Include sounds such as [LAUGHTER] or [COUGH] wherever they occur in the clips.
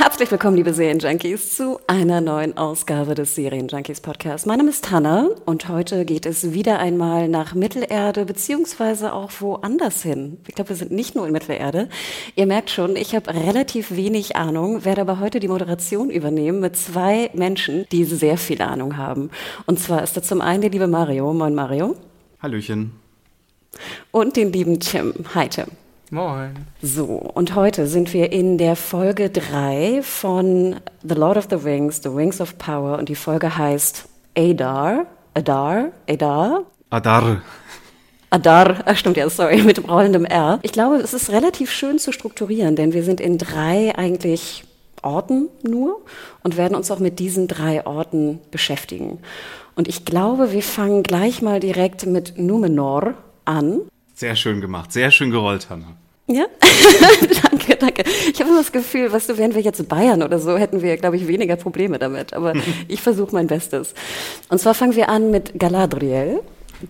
Herzlich willkommen, liebe Serienjunkies, zu einer neuen Ausgabe des Serienjunkies Podcasts. Mein Name ist Hanna und heute geht es wieder einmal nach Mittelerde beziehungsweise auch woanders hin. Ich glaube, wir sind nicht nur in Mittelerde. Ihr merkt schon, ich habe relativ wenig Ahnung, werde aber heute die Moderation übernehmen mit zwei Menschen, die sehr viel Ahnung haben. Und zwar ist da zum einen der liebe Mario. Moin Mario. Hallöchen. Und den lieben Tim. Hi Tim. Moin. So, und heute sind wir in der Folge 3 von The Lord of the Rings, The Rings of Power und die Folge heißt Adar, Adar, Adar, Adar. Adar, ach stimmt ja, sorry, [LAUGHS] mit rollendem R. Ich glaube, es ist relativ schön zu strukturieren, denn wir sind in drei eigentlich Orten nur und werden uns auch mit diesen drei Orten beschäftigen. Und ich glaube, wir fangen gleich mal direkt mit Numenor an. Sehr schön gemacht, sehr schön gerollt, Hanna. Ja, [LAUGHS] danke, danke. Ich habe immer das Gefühl, weißt du, wären wir jetzt Bayern oder so, hätten wir, glaube ich, weniger Probleme damit. Aber [LAUGHS] ich versuche mein Bestes. Und zwar fangen wir an mit Galadriel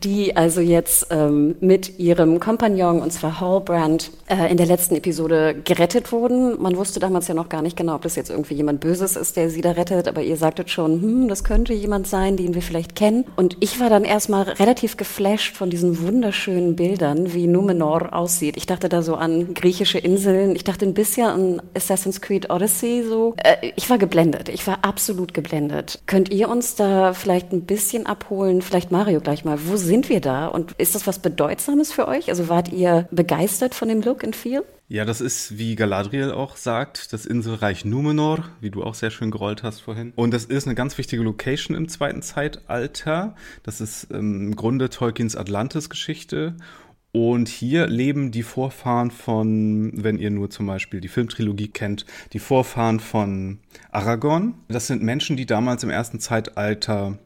die also jetzt ähm, mit ihrem Kompagnon, und zwar Hallbrand, äh, in der letzten Episode gerettet wurden. Man wusste damals ja noch gar nicht genau, ob das jetzt irgendwie jemand Böses ist, der sie da rettet, aber ihr sagtet schon, hm, das könnte jemand sein, den wir vielleicht kennen. Und ich war dann erstmal relativ geflasht von diesen wunderschönen Bildern, wie Numenor aussieht. Ich dachte da so an griechische Inseln, ich dachte ein bisschen an Assassin's Creed Odyssey so. Äh, ich war geblendet, ich war absolut geblendet. Könnt ihr uns da vielleicht ein bisschen abholen, vielleicht Mario gleich mal, wo sind wir da und ist das was Bedeutsames für euch? Also wart ihr begeistert von dem Look and Feel? Ja, das ist, wie Galadriel auch sagt, das Inselreich Numenor, wie du auch sehr schön gerollt hast vorhin. Und das ist eine ganz wichtige Location im zweiten Zeitalter. Das ist ähm, im Grunde Tolkiens Atlantis-Geschichte. Und hier leben die Vorfahren von, wenn ihr nur zum Beispiel die Filmtrilogie kennt, die Vorfahren von Aragorn. Das sind Menschen, die damals im ersten Zeitalter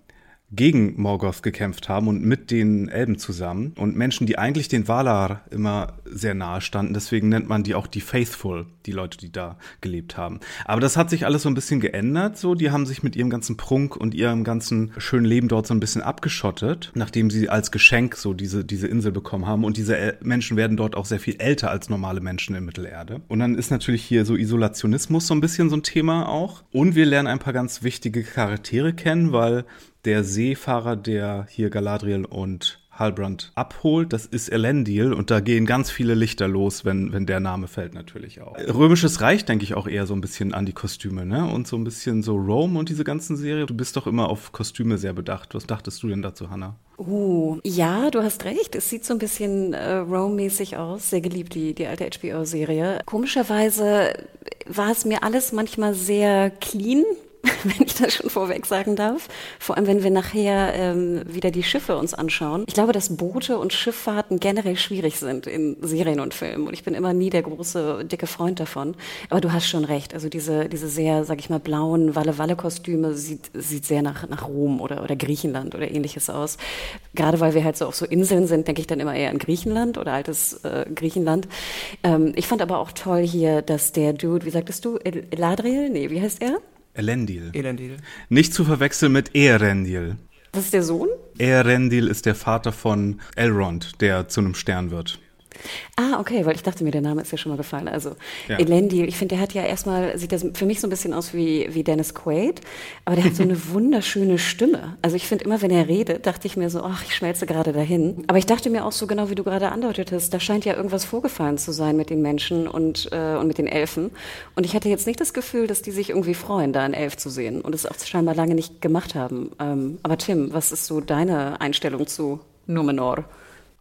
gegen Morgoth gekämpft haben und mit den Elben zusammen und Menschen, die eigentlich den Valar immer sehr nahe standen. Deswegen nennt man die auch die Faithful, die Leute, die da gelebt haben. Aber das hat sich alles so ein bisschen geändert. So, die haben sich mit ihrem ganzen Prunk und ihrem ganzen schönen Leben dort so ein bisschen abgeschottet, nachdem sie als Geschenk so diese diese Insel bekommen haben. Und diese El Menschen werden dort auch sehr viel älter als normale Menschen in Mittelerde. Und dann ist natürlich hier so Isolationismus so ein bisschen so ein Thema auch. Und wir lernen ein paar ganz wichtige Charaktere kennen, weil der Seefahrer, der hier Galadriel und Halbrand abholt, das ist Elendil und da gehen ganz viele Lichter los, wenn, wenn der Name fällt natürlich auch. Römisches Reich denke ich auch eher so ein bisschen an die Kostüme, ne? Und so ein bisschen so Rome und diese ganzen Serien. Du bist doch immer auf Kostüme sehr bedacht. Was dachtest du denn dazu, Hannah? Uh, ja, du hast recht. Es sieht so ein bisschen äh, Rome-mäßig aus. Sehr geliebt, die, die alte HBO-Serie. Komischerweise war es mir alles manchmal sehr clean, [LAUGHS] wenn ich das schon vorweg sagen darf. Vor allem, wenn wir nachher ähm, wieder die Schiffe uns anschauen. Ich glaube, dass Boote und Schifffahrten generell schwierig sind in Serien und Filmen. Und ich bin immer nie der große, dicke Freund davon. Aber du hast schon recht. Also diese, diese sehr, sag ich mal, blauen Walle-Walle-Kostüme sieht, sieht sehr nach, nach Rom oder, oder Griechenland oder ähnliches aus. Gerade weil wir halt so auf so Inseln sind, denke ich dann immer eher an Griechenland oder altes äh, Griechenland. Ähm, ich fand aber auch toll hier, dass der Dude, wie sagtest du, Eladriel? Nee, wie heißt er? Elendil. Elendil. Nicht zu verwechseln mit Eärendil. Das ist der Sohn? Eärendil ist der Vater von Elrond, der zu einem Stern wird. Ah, okay, weil ich dachte mir, der Name ist ja schon mal gefallen. Also Ja. Elendil, ich finde, der hat ja erstmal, sieht das für mich so ein bisschen aus wie, wie Dennis Quaid, aber der hat so eine [LAUGHS] wunderschöne Stimme. Also ich finde immer, wenn er redet, dachte ich mir so, ach, ich schmelze gerade dahin. Aber ich dachte mir auch so genau, wie du gerade andeutetest, da scheint ja irgendwas vorgefallen zu sein mit den Menschen und, äh, und mit den Elfen. Und ich hatte jetzt nicht das Gefühl, dass die sich irgendwie freuen, da einen Elf zu sehen und es auch scheinbar lange nicht gemacht haben. Ähm, aber Tim, was ist so deine Einstellung zu Numenor?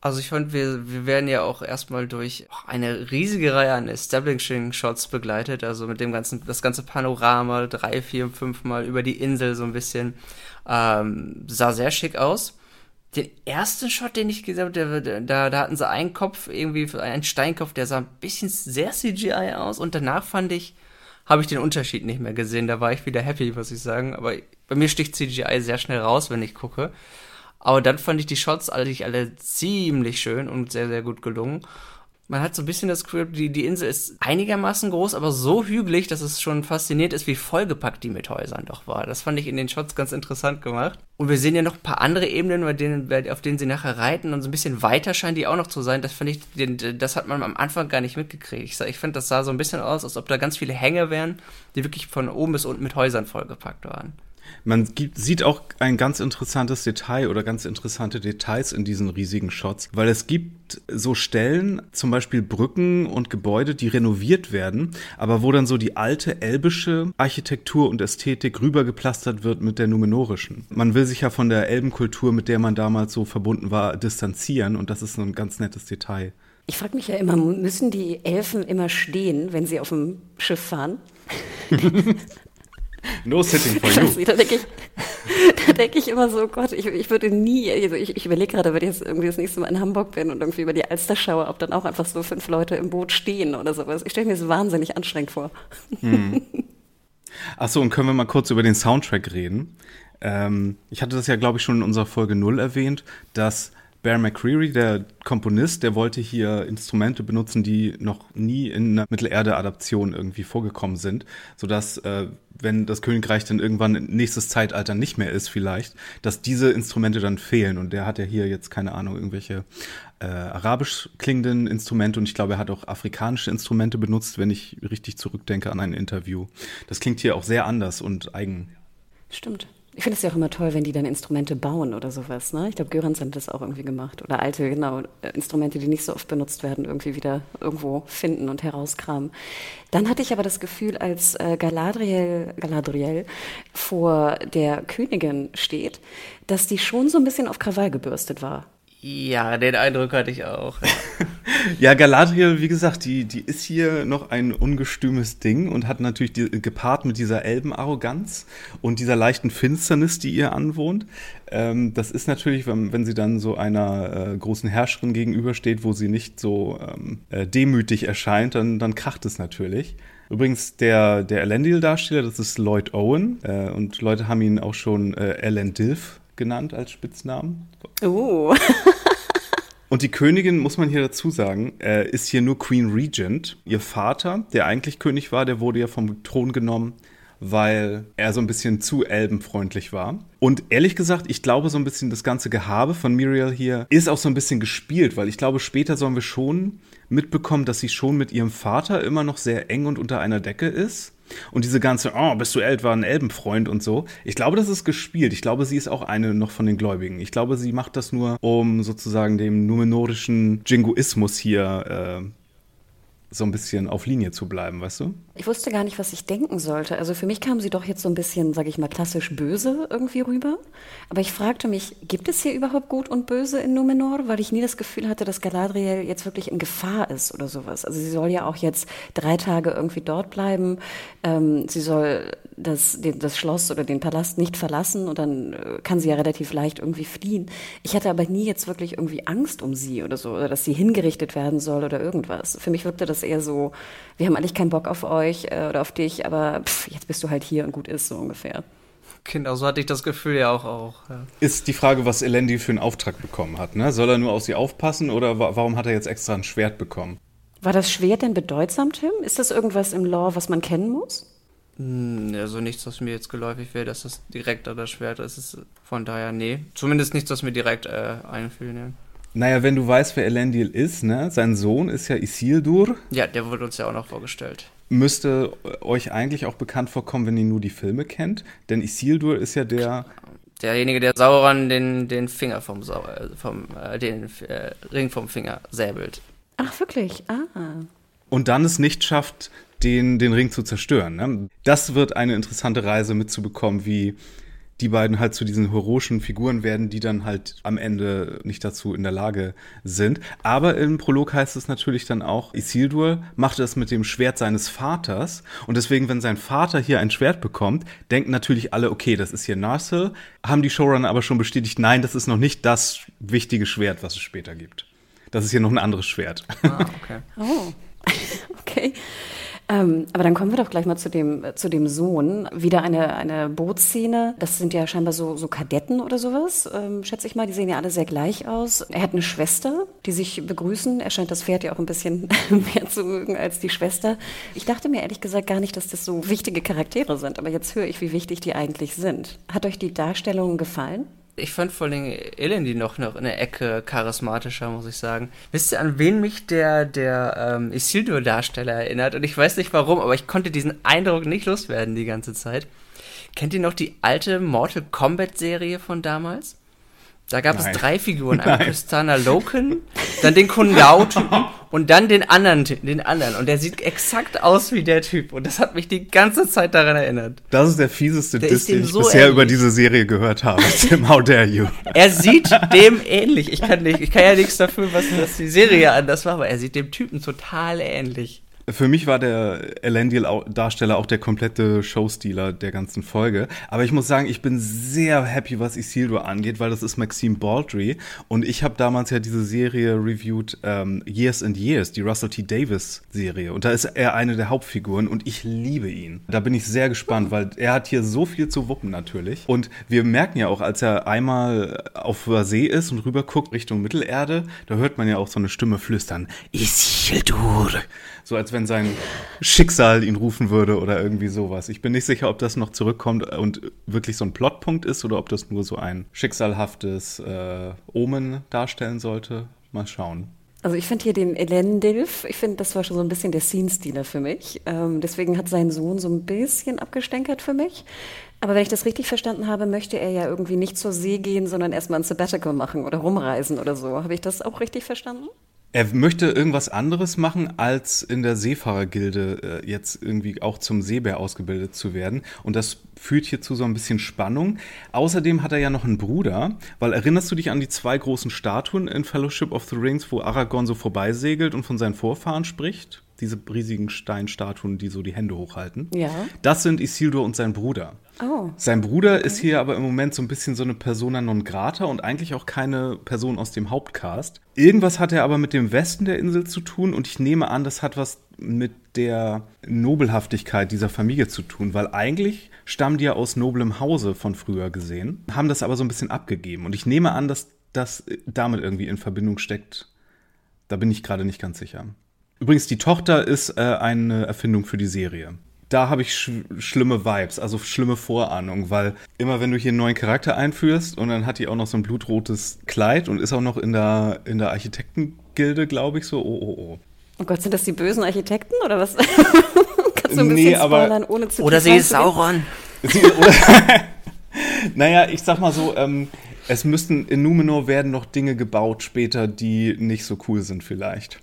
Also ich fand, wir, wir werden ja auch erstmal durch eine riesige Reihe an Establishing-Shots begleitet, also mit dem ganzen, das ganze Panorama, drei, vier, fünf Mal über die Insel so ein bisschen. Ähm, sah sehr schick aus. Den ersten Shot, den ich gesehen habe, da, da hatten sie einen Kopf, irgendwie einen Steinkopf, der sah ein bisschen sehr CGI aus. Und danach fand ich, habe ich den Unterschied nicht mehr gesehen. Da war ich wieder happy, muss ich sagen. Aber bei mir sticht CGI sehr schnell raus, wenn ich gucke. Aber dann fand ich die Shots eigentlich alle ziemlich schön und sehr, sehr gut gelungen. Man hat so ein bisschen das Gefühl, die, die Insel ist einigermaßen groß, aber so hügelig, dass es schon fasziniert ist, wie vollgepackt die mit Häusern doch war. Das fand ich in den Shots ganz interessant gemacht. Und wir sehen ja noch ein paar andere Ebenen, bei denen, auf denen sie nachher reiten und so ein bisschen weiter scheinen die auch noch zu sein. Das fand ich, das hat man am Anfang gar nicht mitgekriegt. Ich, ich finde, das sah so ein bisschen aus, als ob da ganz viele Hänge wären, die wirklich von oben bis unten mit Häusern vollgepackt waren. Man gibt, sieht auch ein ganz interessantes Detail oder ganz interessante Details in diesen riesigen Shots, weil es gibt so Stellen, zum Beispiel Brücken und Gebäude, die renoviert werden, aber wo dann so die alte elbische Architektur und Ästhetik rübergeplastert wird mit der numenorischen. Man will sich ja von der Elbenkultur, mit der man damals so verbunden war, distanzieren und das ist so ein ganz nettes Detail. Ich frage mich ja immer, müssen die Elfen immer stehen, wenn sie auf dem Schiff fahren? [LAUGHS] No sitting for you. [LAUGHS] Da denke ich, da denke ich immer so, Gott, ich, ich würde nie, also ich, ich überlege gerade, wenn ich jetzt irgendwie das nächste Mal in Hamburg bin und irgendwie über die Alster schaue, ob dann auch einfach so fünf Leute im Boot stehen oder sowas. Ich stelle mir das wahnsinnig anstrengend vor. Hm. [LAUGHS] Achso, und können wir mal kurz über den Soundtrack reden? Ähm, ich hatte das ja, glaube ich, schon in unserer Folge 0 erwähnt, dass Bear McCreary, der Komponist, der wollte hier Instrumente benutzen, die noch nie in einer Mittelerde-Adaption irgendwie vorgekommen sind, sodass, äh, wenn das Königreich dann irgendwann nächstes Zeitalter nicht mehr ist, vielleicht, dass diese Instrumente dann fehlen. Und der hat ja hier jetzt, keine Ahnung, irgendwelche äh, arabisch klingenden Instrumente und ich glaube, er hat auch afrikanische Instrumente benutzt, wenn ich richtig zurückdenke an ein Interview. Das klingt hier auch sehr anders und eigen. Stimmt. Ich finde es ja auch immer toll, wenn die dann Instrumente bauen oder sowas. Ne? Ich glaube, Görans hat das auch irgendwie gemacht. Oder alte, genau, Instrumente, die nicht so oft benutzt werden, irgendwie wieder irgendwo finden und herauskramen. Dann hatte ich aber das Gefühl, als äh, Galadriel, Galadriel vor der Königin steht, dass die schon so ein bisschen auf Krawall gebürstet war. Ja, den Eindruck hatte ich auch. [LAUGHS] ja, Galadriel, wie gesagt, die, die ist hier noch ein ungestümes Ding und hat natürlich die, gepaart mit dieser Elbenarroganz und dieser leichten Finsternis, die ihr anwohnt. Ähm, das ist natürlich, wenn, wenn sie dann so einer äh, großen Herrscherin gegenübersteht, wo sie nicht so ähm, äh, demütig erscheint, dann, dann kracht es natürlich. Übrigens, der, der Elendil-Darsteller, das ist Lloyd Owen. Äh, und Leute haben ihn auch schon äh, Elendilf genannt als Spitznamen. Oh. [LAUGHS] Und die Königin, muss man hier dazu sagen, äh, ist hier nur Queen Regent. Ihr Vater, der eigentlich König war, der wurde ja vom Thron genommen, weil er so ein bisschen zu elbenfreundlich war. Und ehrlich gesagt, ich glaube so ein bisschen das ganze Gehabe von Muriel hier ist auch so ein bisschen gespielt, weil ich glaube, später sollen wir schon mitbekommen, dass sie schon mit ihrem Vater immer noch sehr eng und unter einer Decke ist. Und diese ganze, oh, bist du etwa ein Elbenfreund und so. Ich glaube, das ist gespielt. Ich glaube, sie ist auch eine noch von den Gläubigen. Ich glaube, sie macht das nur, um sozusagen dem numenorischen Jingoismus hier äh, so ein bisschen auf Linie zu bleiben, weißt du? Ich wusste gar nicht, was ich denken sollte. Also für mich kam sie doch jetzt so ein bisschen, sage ich mal, klassisch böse irgendwie rüber. Aber ich fragte mich, gibt es hier überhaupt Gut und Böse in Numenor? Weil ich nie das Gefühl hatte, dass Galadriel jetzt wirklich in Gefahr ist oder sowas. Also sie soll ja auch jetzt drei Tage irgendwie dort bleiben. Ähm, sie soll das, das Schloss oder den Palast nicht verlassen und dann äh, kann sie ja relativ leicht irgendwie fliehen. Ich hatte aber nie jetzt wirklich irgendwie Angst um sie oder so, oder dass sie hingerichtet werden soll oder irgendwas. Für mich wirkte das eher so, wir haben eigentlich keinen Bock auf euch äh, oder auf dich, aber pff, jetzt bist du halt hier und gut ist, so ungefähr. Genau, so hatte ich das Gefühl ja auch. auch ja. Ist die Frage, was Elendi für einen Auftrag bekommen hat. Ne? Soll er nur auf sie aufpassen oder wa warum hat er jetzt extra ein Schwert bekommen? War das Schwert denn bedeutsam, Tim? Ist das irgendwas im Lore, was man kennen muss? Hm, also nichts, was mir jetzt geläufig wäre, dass das direkt das Schwert ist. ist. Von daher, nee. Zumindest nichts, was mir direkt äh, einfiel. Ne. Naja, wenn du weißt, wer Elendil ist, ne? Sein Sohn ist ja Isildur. Ja, der wurde uns ja auch noch vorgestellt müsste euch eigentlich auch bekannt vorkommen, wenn ihr nur die Filme kennt. Denn Isildur ist ja der. Derjenige, der Sauron den, den Finger vom, Sau äh, vom äh, den äh, Ring vom Finger säbelt. Ach, wirklich? Ah. Und dann es nicht schafft, den, den Ring zu zerstören. Ne? Das wird eine interessante Reise mitzubekommen, wie die beiden halt zu diesen heroischen Figuren werden, die dann halt am Ende nicht dazu in der Lage sind. Aber im Prolog heißt es natürlich dann auch, Isildur macht das mit dem Schwert seines Vaters und deswegen, wenn sein Vater hier ein Schwert bekommt, denken natürlich alle, okay, das ist hier Narsil, haben die Showrunner aber schon bestätigt, nein, das ist noch nicht das wichtige Schwert, was es später gibt. Das ist hier noch ein anderes Schwert. Ah, okay. Oh, [LAUGHS] okay. Ähm, aber dann kommen wir doch gleich mal zu dem, zu dem Sohn. Wieder eine, eine Bootsszene. Das sind ja scheinbar so, so Kadetten oder sowas, ähm, schätze ich mal. Die sehen ja alle sehr gleich aus. Er hat eine Schwester, die sich begrüßen. Er scheint das Pferd ja auch ein bisschen [LAUGHS] mehr zu mögen als die Schwester. Ich dachte mir ehrlich gesagt gar nicht, dass das so wichtige Charaktere sind. Aber jetzt höre ich, wie wichtig die eigentlich sind. Hat euch die Darstellung gefallen? Ich fand vor allem Elendil noch, noch in der Ecke charismatischer, muss ich sagen. Wisst ihr, an wen mich der, der ähm, Isildur-Darsteller erinnert? Und ich weiß nicht warum, aber ich konnte diesen Eindruck nicht loswerden die ganze Zeit. Kennt ihr noch die alte Mortal Kombat-Serie von damals? Da gab Nein. es drei Figuren. Einmal Kristana Loken, dann den Kundao-Typen [LAUGHS] und dann den anderen, den anderen. Und der sieht exakt aus wie der Typ. Und das hat mich die ganze Zeit daran erinnert. Das ist der fieseste der Diss, den ich so bisher ähnlich. über diese Serie gehört habe. [LAUGHS] Tim, how dare you? Er sieht dem ähnlich. Ich kann, nicht, ich kann ja nichts dafür, was, was die Serie anders war, aber er sieht dem Typen total ähnlich. Für mich war der Elendil-Darsteller auch der komplette Showstealer der ganzen Folge. Aber ich muss sagen, ich bin sehr happy, was Isildur angeht, weil das ist Maxime Baldry. Und ich habe damals ja diese Serie reviewed, ähm, Years and Years, die Russell T. Davis-Serie. Und da ist er eine der Hauptfiguren und ich liebe ihn. Da bin ich sehr gespannt, weil er hat hier so viel zu wuppen natürlich. Und wir merken ja auch, als er einmal auf See ist und rüber guckt Richtung Mittelerde, da hört man ja auch so eine Stimme flüstern. Isildur. So als wenn sein Schicksal ihn rufen würde oder irgendwie sowas. Ich bin nicht sicher, ob das noch zurückkommt und wirklich so ein Plotpunkt ist oder ob das nur so ein schicksalhaftes äh, Omen darstellen sollte. Mal schauen. Also ich finde hier den Elendilf, ich finde, das war schon so ein bisschen der Scene-Stealer für mich. Ähm, deswegen hat sein Sohn so ein bisschen abgestänkert für mich. Aber wenn ich das richtig verstanden habe, möchte er ja irgendwie nicht zur See gehen, sondern erstmal ein Sabbatical machen oder rumreisen oder so. Habe ich das auch richtig verstanden? Er möchte irgendwas anderes machen, als in der Seefahrergilde äh, jetzt irgendwie auch zum Seebär ausgebildet zu werden. Und das führt hier zu so ein bisschen Spannung. Außerdem hat er ja noch einen Bruder, weil erinnerst du dich an die zwei großen Statuen in Fellowship of the Rings, wo Aragorn so vorbeisegelt und von seinen Vorfahren spricht? Diese riesigen Steinstatuen, die so die Hände hochhalten. Ja. Das sind Isildur und sein Bruder. Oh. Sein Bruder okay. ist hier aber im Moment so ein bisschen so eine Persona non grata und eigentlich auch keine Person aus dem Hauptcast. Irgendwas hat er aber mit dem Westen der Insel zu tun und ich nehme an, das hat was mit der Nobelhaftigkeit dieser Familie zu tun, weil eigentlich stammen die ja aus noblem Hause von früher gesehen, haben das aber so ein bisschen abgegeben und ich nehme an, dass das damit irgendwie in Verbindung steckt. Da bin ich gerade nicht ganz sicher. Übrigens, die Tochter ist äh, eine Erfindung für die Serie da habe ich sch schlimme Vibes, also schlimme Vorahnung, weil immer wenn du hier einen neuen Charakter einführst und dann hat die auch noch so ein blutrotes Kleid und ist auch noch in der, in der Architektengilde, glaube ich, so, oh, oh, oh. Oh Gott, sind das die bösen Architekten oder was? [LAUGHS] Kannst du ein bisschen nee, spoilern, ohne zu Oder sie ist Sauron. [LAUGHS] naja, ich sag mal so, ähm, es müssten in Numenor werden noch Dinge gebaut später, die nicht so cool sind vielleicht.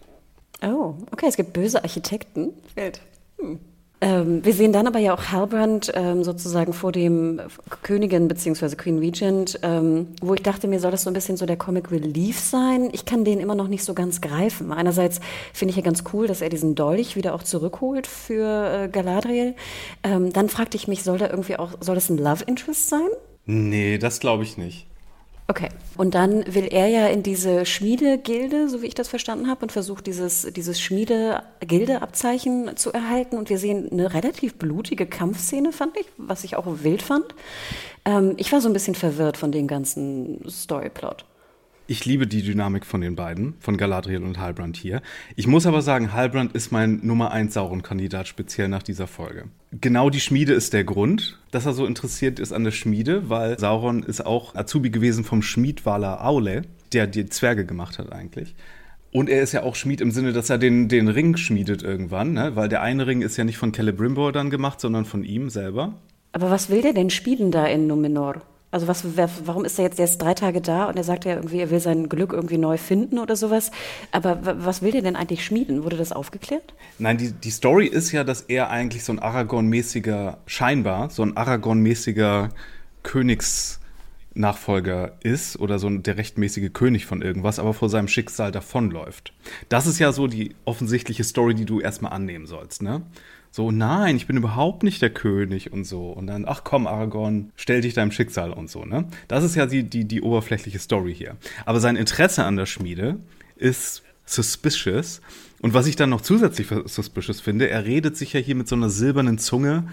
Oh, okay, es gibt böse Architekten. Welt. Hm. Ähm, wir sehen dann aber ja auch Halbrand ähm, sozusagen vor dem Königin bzw. Queen Regent, ähm, wo ich dachte, mir soll das so ein bisschen so der Comic Relief sein. Ich kann den immer noch nicht so ganz greifen. Einerseits finde ich ja ganz cool, dass er diesen Dolch wieder auch zurückholt für äh, Galadriel. Ähm, dann fragte ich mich, soll da irgendwie auch, soll das ein Love Interest sein? Nee, das glaube ich nicht. Okay. Und dann will er ja in diese Schmiedegilde, so wie ich das verstanden habe, und versucht dieses, dieses Schmiede-Gilde-Abzeichen zu erhalten. Und wir sehen eine relativ blutige Kampfszene, fand ich, was ich auch wild fand. Ähm, ich war so ein bisschen verwirrt von dem ganzen Storyplot. Ich liebe die Dynamik von den beiden, von Galadriel und Halbrand hier. Ich muss aber sagen, Halbrand ist mein Nummer 1 Sauron-Kandidat, speziell nach dieser Folge. Genau die Schmiede ist der Grund, dass er so interessiert ist an der Schmiede, weil Sauron ist auch Azubi gewesen vom Schmiedwaler Aule, der die Zwerge gemacht hat eigentlich. Und er ist ja auch Schmied im Sinne, dass er den, den Ring schmiedet irgendwann, ne? weil der eine Ring ist ja nicht von Celebrimbor dann gemacht, sondern von ihm selber. Aber was will der denn schmieden da in Numenor? Also was, warum ist er jetzt erst drei Tage da und er sagt ja irgendwie, er will sein Glück irgendwie neu finden oder sowas. Aber was will der denn eigentlich schmieden? Wurde das aufgeklärt? Nein, die, die Story ist ja, dass er eigentlich so ein Aragorn-mäßiger, scheinbar, so ein Aragorn-mäßiger Königsnachfolger ist oder so der rechtmäßige König von irgendwas, aber vor seinem Schicksal davonläuft. Das ist ja so die offensichtliche Story, die du erstmal annehmen sollst, ne? So, nein, ich bin überhaupt nicht der König und so. Und dann, ach komm, Aragorn, stell dich deinem Schicksal und so, ne? Das ist ja die, die, die oberflächliche Story hier. Aber sein Interesse an der Schmiede ist suspicious. Und was ich dann noch zusätzlich suspicious finde, er redet sich ja hier mit so einer silbernen Zunge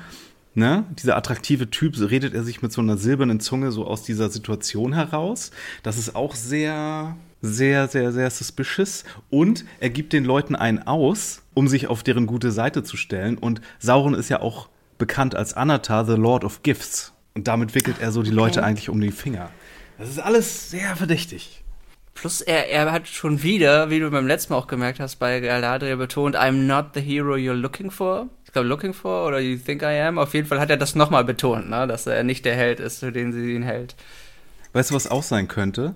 ne, dieser attraktive Typ, redet er sich mit so einer silbernen Zunge so aus dieser Situation heraus. Das ist auch sehr, sehr, sehr, sehr suspicious. Und er gibt den Leuten einen aus, um sich auf deren gute Seite zu stellen. Und Sauron ist ja auch bekannt als Anatar, the Lord of Gifts. Und damit wickelt er so die okay. Leute eigentlich um die Finger. Das ist alles sehr verdächtig. Plus er, er hat schon wieder, wie du beim letzten Mal auch gemerkt hast, bei Galadriel betont, I'm not the hero you're looking for. Glaube, looking for oder you think I am. Auf jeden Fall hat er das nochmal betont, ne? dass er nicht der Held ist, für den sie ihn hält. Weißt du, was auch sein könnte?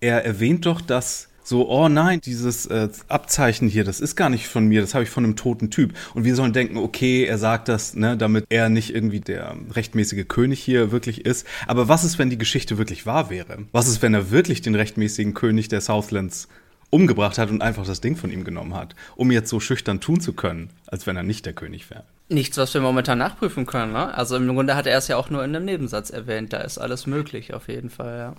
Er erwähnt doch, dass so, oh nein, dieses äh, Abzeichen hier, das ist gar nicht von mir, das habe ich von einem toten Typ. Und wir sollen denken, okay, er sagt das, ne, damit er nicht irgendwie der rechtmäßige König hier wirklich ist. Aber was ist, wenn die Geschichte wirklich wahr wäre? Was ist, wenn er wirklich den rechtmäßigen König der Southlands umgebracht hat und einfach das Ding von ihm genommen hat, um jetzt so schüchtern tun zu können, als wenn er nicht der König wäre? Nichts, was wir momentan nachprüfen können, ne? Also im Grunde hat er es ja auch nur in einem Nebensatz erwähnt, da ist alles möglich auf jeden Fall, ja.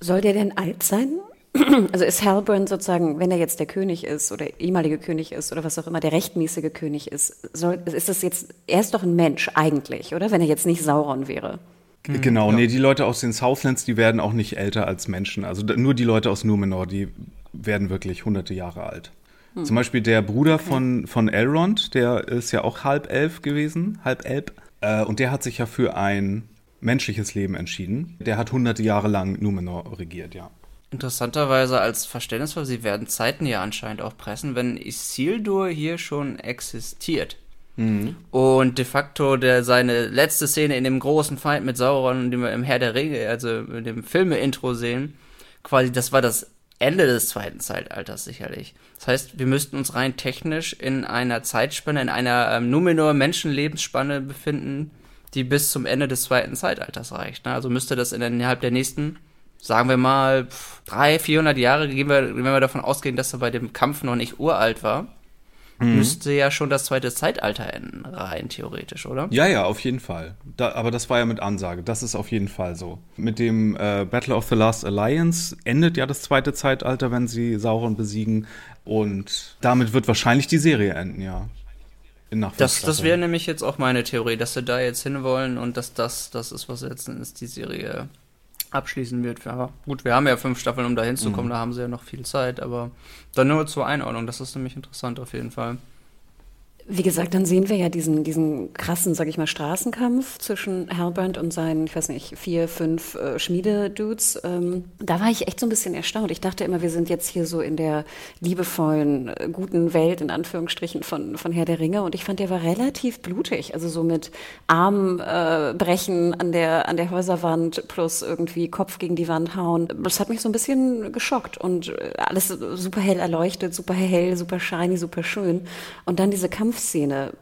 Soll der denn alt sein? [CLEARS THROAT] Also ist Halbrand sozusagen, wenn er jetzt der König ist oder ehemalige König ist oder was auch immer, der rechtmäßige König ist, soll, ist das jetzt, er ist doch ein Mensch eigentlich, oder? Wenn er jetzt nicht Sauron wäre. Genau, ja. nee, die Leute aus den Southlands, die werden auch nicht älter als Menschen. Also nur die Leute aus Numenor, die werden wirklich hunderte Jahre alt. Hm. Zum Beispiel der Bruder okay. von, von Elrond, der ist ja auch halb elf gewesen, halb elb. Äh, und der hat sich ja für ein menschliches Leben entschieden. Der hat hunderte Jahre lang Numenor regiert, ja. Interessanterweise als Verständnisvoll, sie werden Zeiten ja anscheinend auch pressen, wenn Isildur hier schon existiert. Mhm. Und de facto der, seine letzte Szene in dem großen Fight mit Sauron, den wir im Herr der Ringe, also in dem Filme-Intro sehen, quasi, das war das Ende des zweiten Zeitalters sicherlich. Das heißt, wir müssten uns rein technisch in einer Zeitspanne, in einer ähm, Numenor-Menschenlebensspanne befinden, die bis zum Ende des zweiten Zeitalters reicht. Ne? Also müsste das innerhalb der nächsten sagen wir mal, 300, 400 Jahre, wenn wir, wenn wir davon ausgehen, dass er bei dem Kampf noch nicht uralt war, mhm. müsste ja schon das zweite Zeitalter enden, rein theoretisch, oder? Ja, ja, auf jeden Fall. Da, aber das war ja mit Ansage. Das ist auf jeden Fall so. Mit dem äh, Battle of the Last Alliance endet ja das zweite Zeitalter, wenn sie Sauron besiegen. Und damit wird wahrscheinlich die Serie enden, ja. Das, das wäre nämlich jetzt auch meine Theorie, dass sie da jetzt hinwollen und dass das das ist, was jetzt ist die Serie abschließen wird. Aber gut, wir haben ja fünf Staffeln, um da hinzukommen, mhm. da haben sie ja noch viel Zeit, aber dann nur zur Einordnung, das ist nämlich interessant auf jeden Fall. Wie gesagt, dann sehen wir ja diesen, diesen krassen, sag ich mal, Straßenkampf zwischen Halbrand und seinen, ich weiß nicht, vier, fünf äh, Schmiededudes. Ähm, da war ich echt so ein bisschen erstaunt. Ich dachte immer, wir sind jetzt hier so in der liebevollen, äh, guten Welt, in Anführungsstrichen, von, von Herr der Ringe. Und ich fand, der war relativ blutig. Also so mit Armbrechen äh, an, der, an der Häuserwand plus irgendwie Kopf gegen die Wand hauen. Das hat mich so ein bisschen geschockt. Und äh, alles super hell erleuchtet, super hell, super shiny, super schön. Und dann diese Kampf Kampfszene,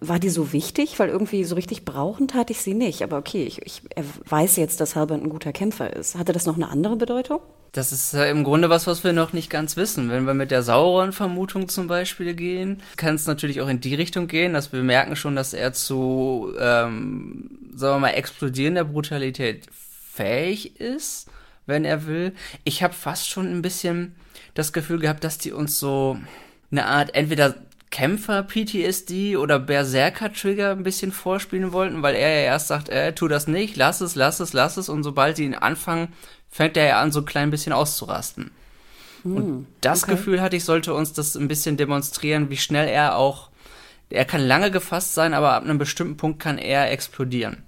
war die so wichtig? Weil irgendwie so richtig brauchen tat ich sie nicht. Aber okay, ich, ich weiß jetzt, dass Halbert ein guter Kämpfer ist. Hatte das noch eine andere Bedeutung? Das ist im Grunde was, was wir noch nicht ganz wissen. Wenn wir mit der Sauron-Vermutung zum Beispiel gehen, kann es natürlich auch in die Richtung gehen, dass wir merken schon, dass er zu, ähm, sagen wir mal, explodierender Brutalität fähig ist, wenn er will. Ich habe fast schon ein bisschen das Gefühl gehabt, dass die uns so eine Art entweder Kämpfer-PTSD oder Berserker-Trigger ein bisschen vorspielen wollten, weil er ja erst sagt, äh, tu das nicht, lass es, lass es, lass es und sobald sie ihn anfangen, fängt er ja an, so ein klein bisschen auszurasten. Hm, und das okay. Gefühl hatte ich, sollte uns das ein bisschen demonstrieren, wie schnell er auch, er kann lange gefasst sein, aber ab einem bestimmten Punkt kann er explodieren.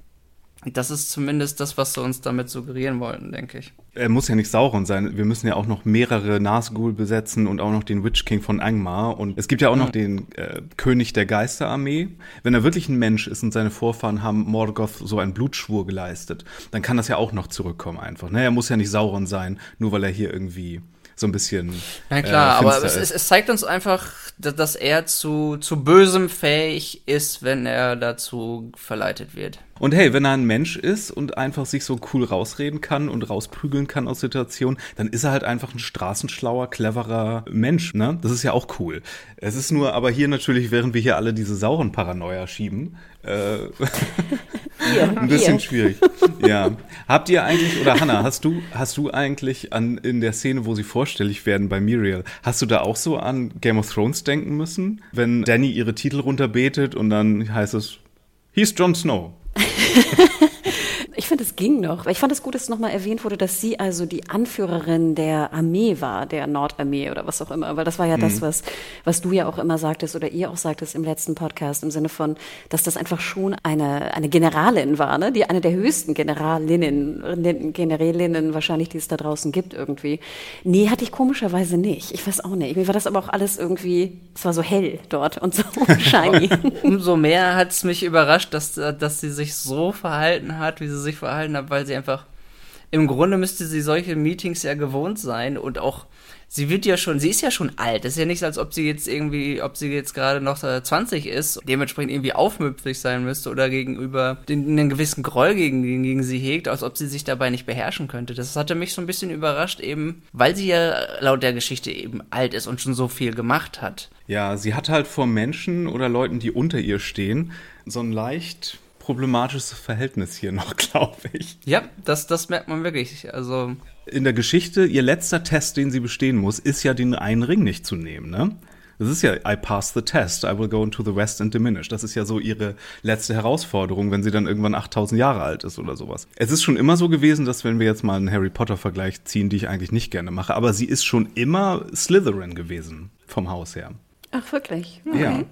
Das ist zumindest das, was sie uns damit suggerieren wollten, denke ich. Er muss ja nicht Sauron sein. Wir müssen ja auch noch mehrere Nazgul besetzen und auch noch den Witch King von Angmar. Und es gibt ja auch mhm. noch den äh, König der Geisterarmee. Wenn er wirklich ein Mensch ist und seine Vorfahren haben Morgoth so einen Blutschwur geleistet, dann kann das ja auch noch zurückkommen einfach. Ne? Er muss ja nicht Sauron sein, nur weil er hier irgendwie so ein bisschen. Ja klar, äh, aber es, ist. es, zeigt uns einfach, dass, dass er zu, zu Bösem fähig ist, wenn er dazu verleitet wird. Und hey, wenn er ein Mensch ist und einfach sich so cool rausreden kann und rausprügeln kann aus Situationen, dann ist er halt einfach ein straßenschlauer, cleverer Mensch, ne? Das ist ja auch cool. Es ist nur, aber hier natürlich, während wir hier alle diese sauren Paranoia schieben, äh, [LAUGHS] ein bisschen schwierig. Ja. Habt ihr eigentlich, oder Hannah, hast du, hast du eigentlich an, in der Szene, wo sie vorstellig werden bei Muriel, hast du da auch so an Game of Thrones denken müssen? Wenn Danny ihre Titel runterbetet und dann heißt es, he's Jon Snow. [LAUGHS] Ich finde, es ging noch. Ich fand es gut, dass nochmal erwähnt wurde, dass sie also die Anführerin der Armee war, der Nordarmee oder was auch immer. Weil das war ja Mhm. das, was, was du ja auch immer sagtest oder ihr auch sagtest im letzten Podcast im Sinne von, dass das einfach schon eine, eine Generalin war, ne? die eine der höchsten Generalinnen, Generälinnen wahrscheinlich, die es da draußen gibt irgendwie. Nee, hatte ich komischerweise nicht. Ich weiß auch nicht. Mir war das aber auch alles irgendwie, es war so hell dort und so [LAUGHS] shiny. Umso mehr hat es mich überrascht, dass, dass sie sich so verhalten hat, wie sie sich verhalten hat, weil sie einfach. Im Grunde müsste sie solche Meetings ja gewohnt sein und auch. Sie wird ja schon, sie ist ja schon alt. Es ist ja nicht, als ob sie jetzt irgendwie, ob sie jetzt gerade noch äh, 20 ist, dementsprechend irgendwie aufmüpfig sein müsste oder gegenüber den, einen gewissen Groll gegen, gegen sie hegt, als ob sie sich dabei nicht beherrschen könnte. Das hatte mich so ein bisschen überrascht, eben, weil sie ja laut der Geschichte eben alt ist und schon so viel gemacht hat. Ja, sie hat halt vor Menschen oder Leuten, die unter ihr stehen, so ein leicht problematisches Verhältnis hier noch, [LAUGHS] glaube ich. Ja, das, das merkt man wirklich. Also, In der Geschichte, ihr letzter Test, den sie bestehen muss, ist ja den einen Ring nicht zu nehmen, ne? Das ist ja, I pass the test, I will go into the West and diminish. Das ist ja so ihre letzte Herausforderung, wenn sie dann irgendwann 8000 Jahre alt ist oder sowas. Es ist schon immer so gewesen, dass wenn wir jetzt mal einen Harry Potter Vergleich ziehen, die ich eigentlich nicht gerne mache, aber sie ist schon immer Slytherin gewesen, vom Haus her. Ach, wirklich? Ja.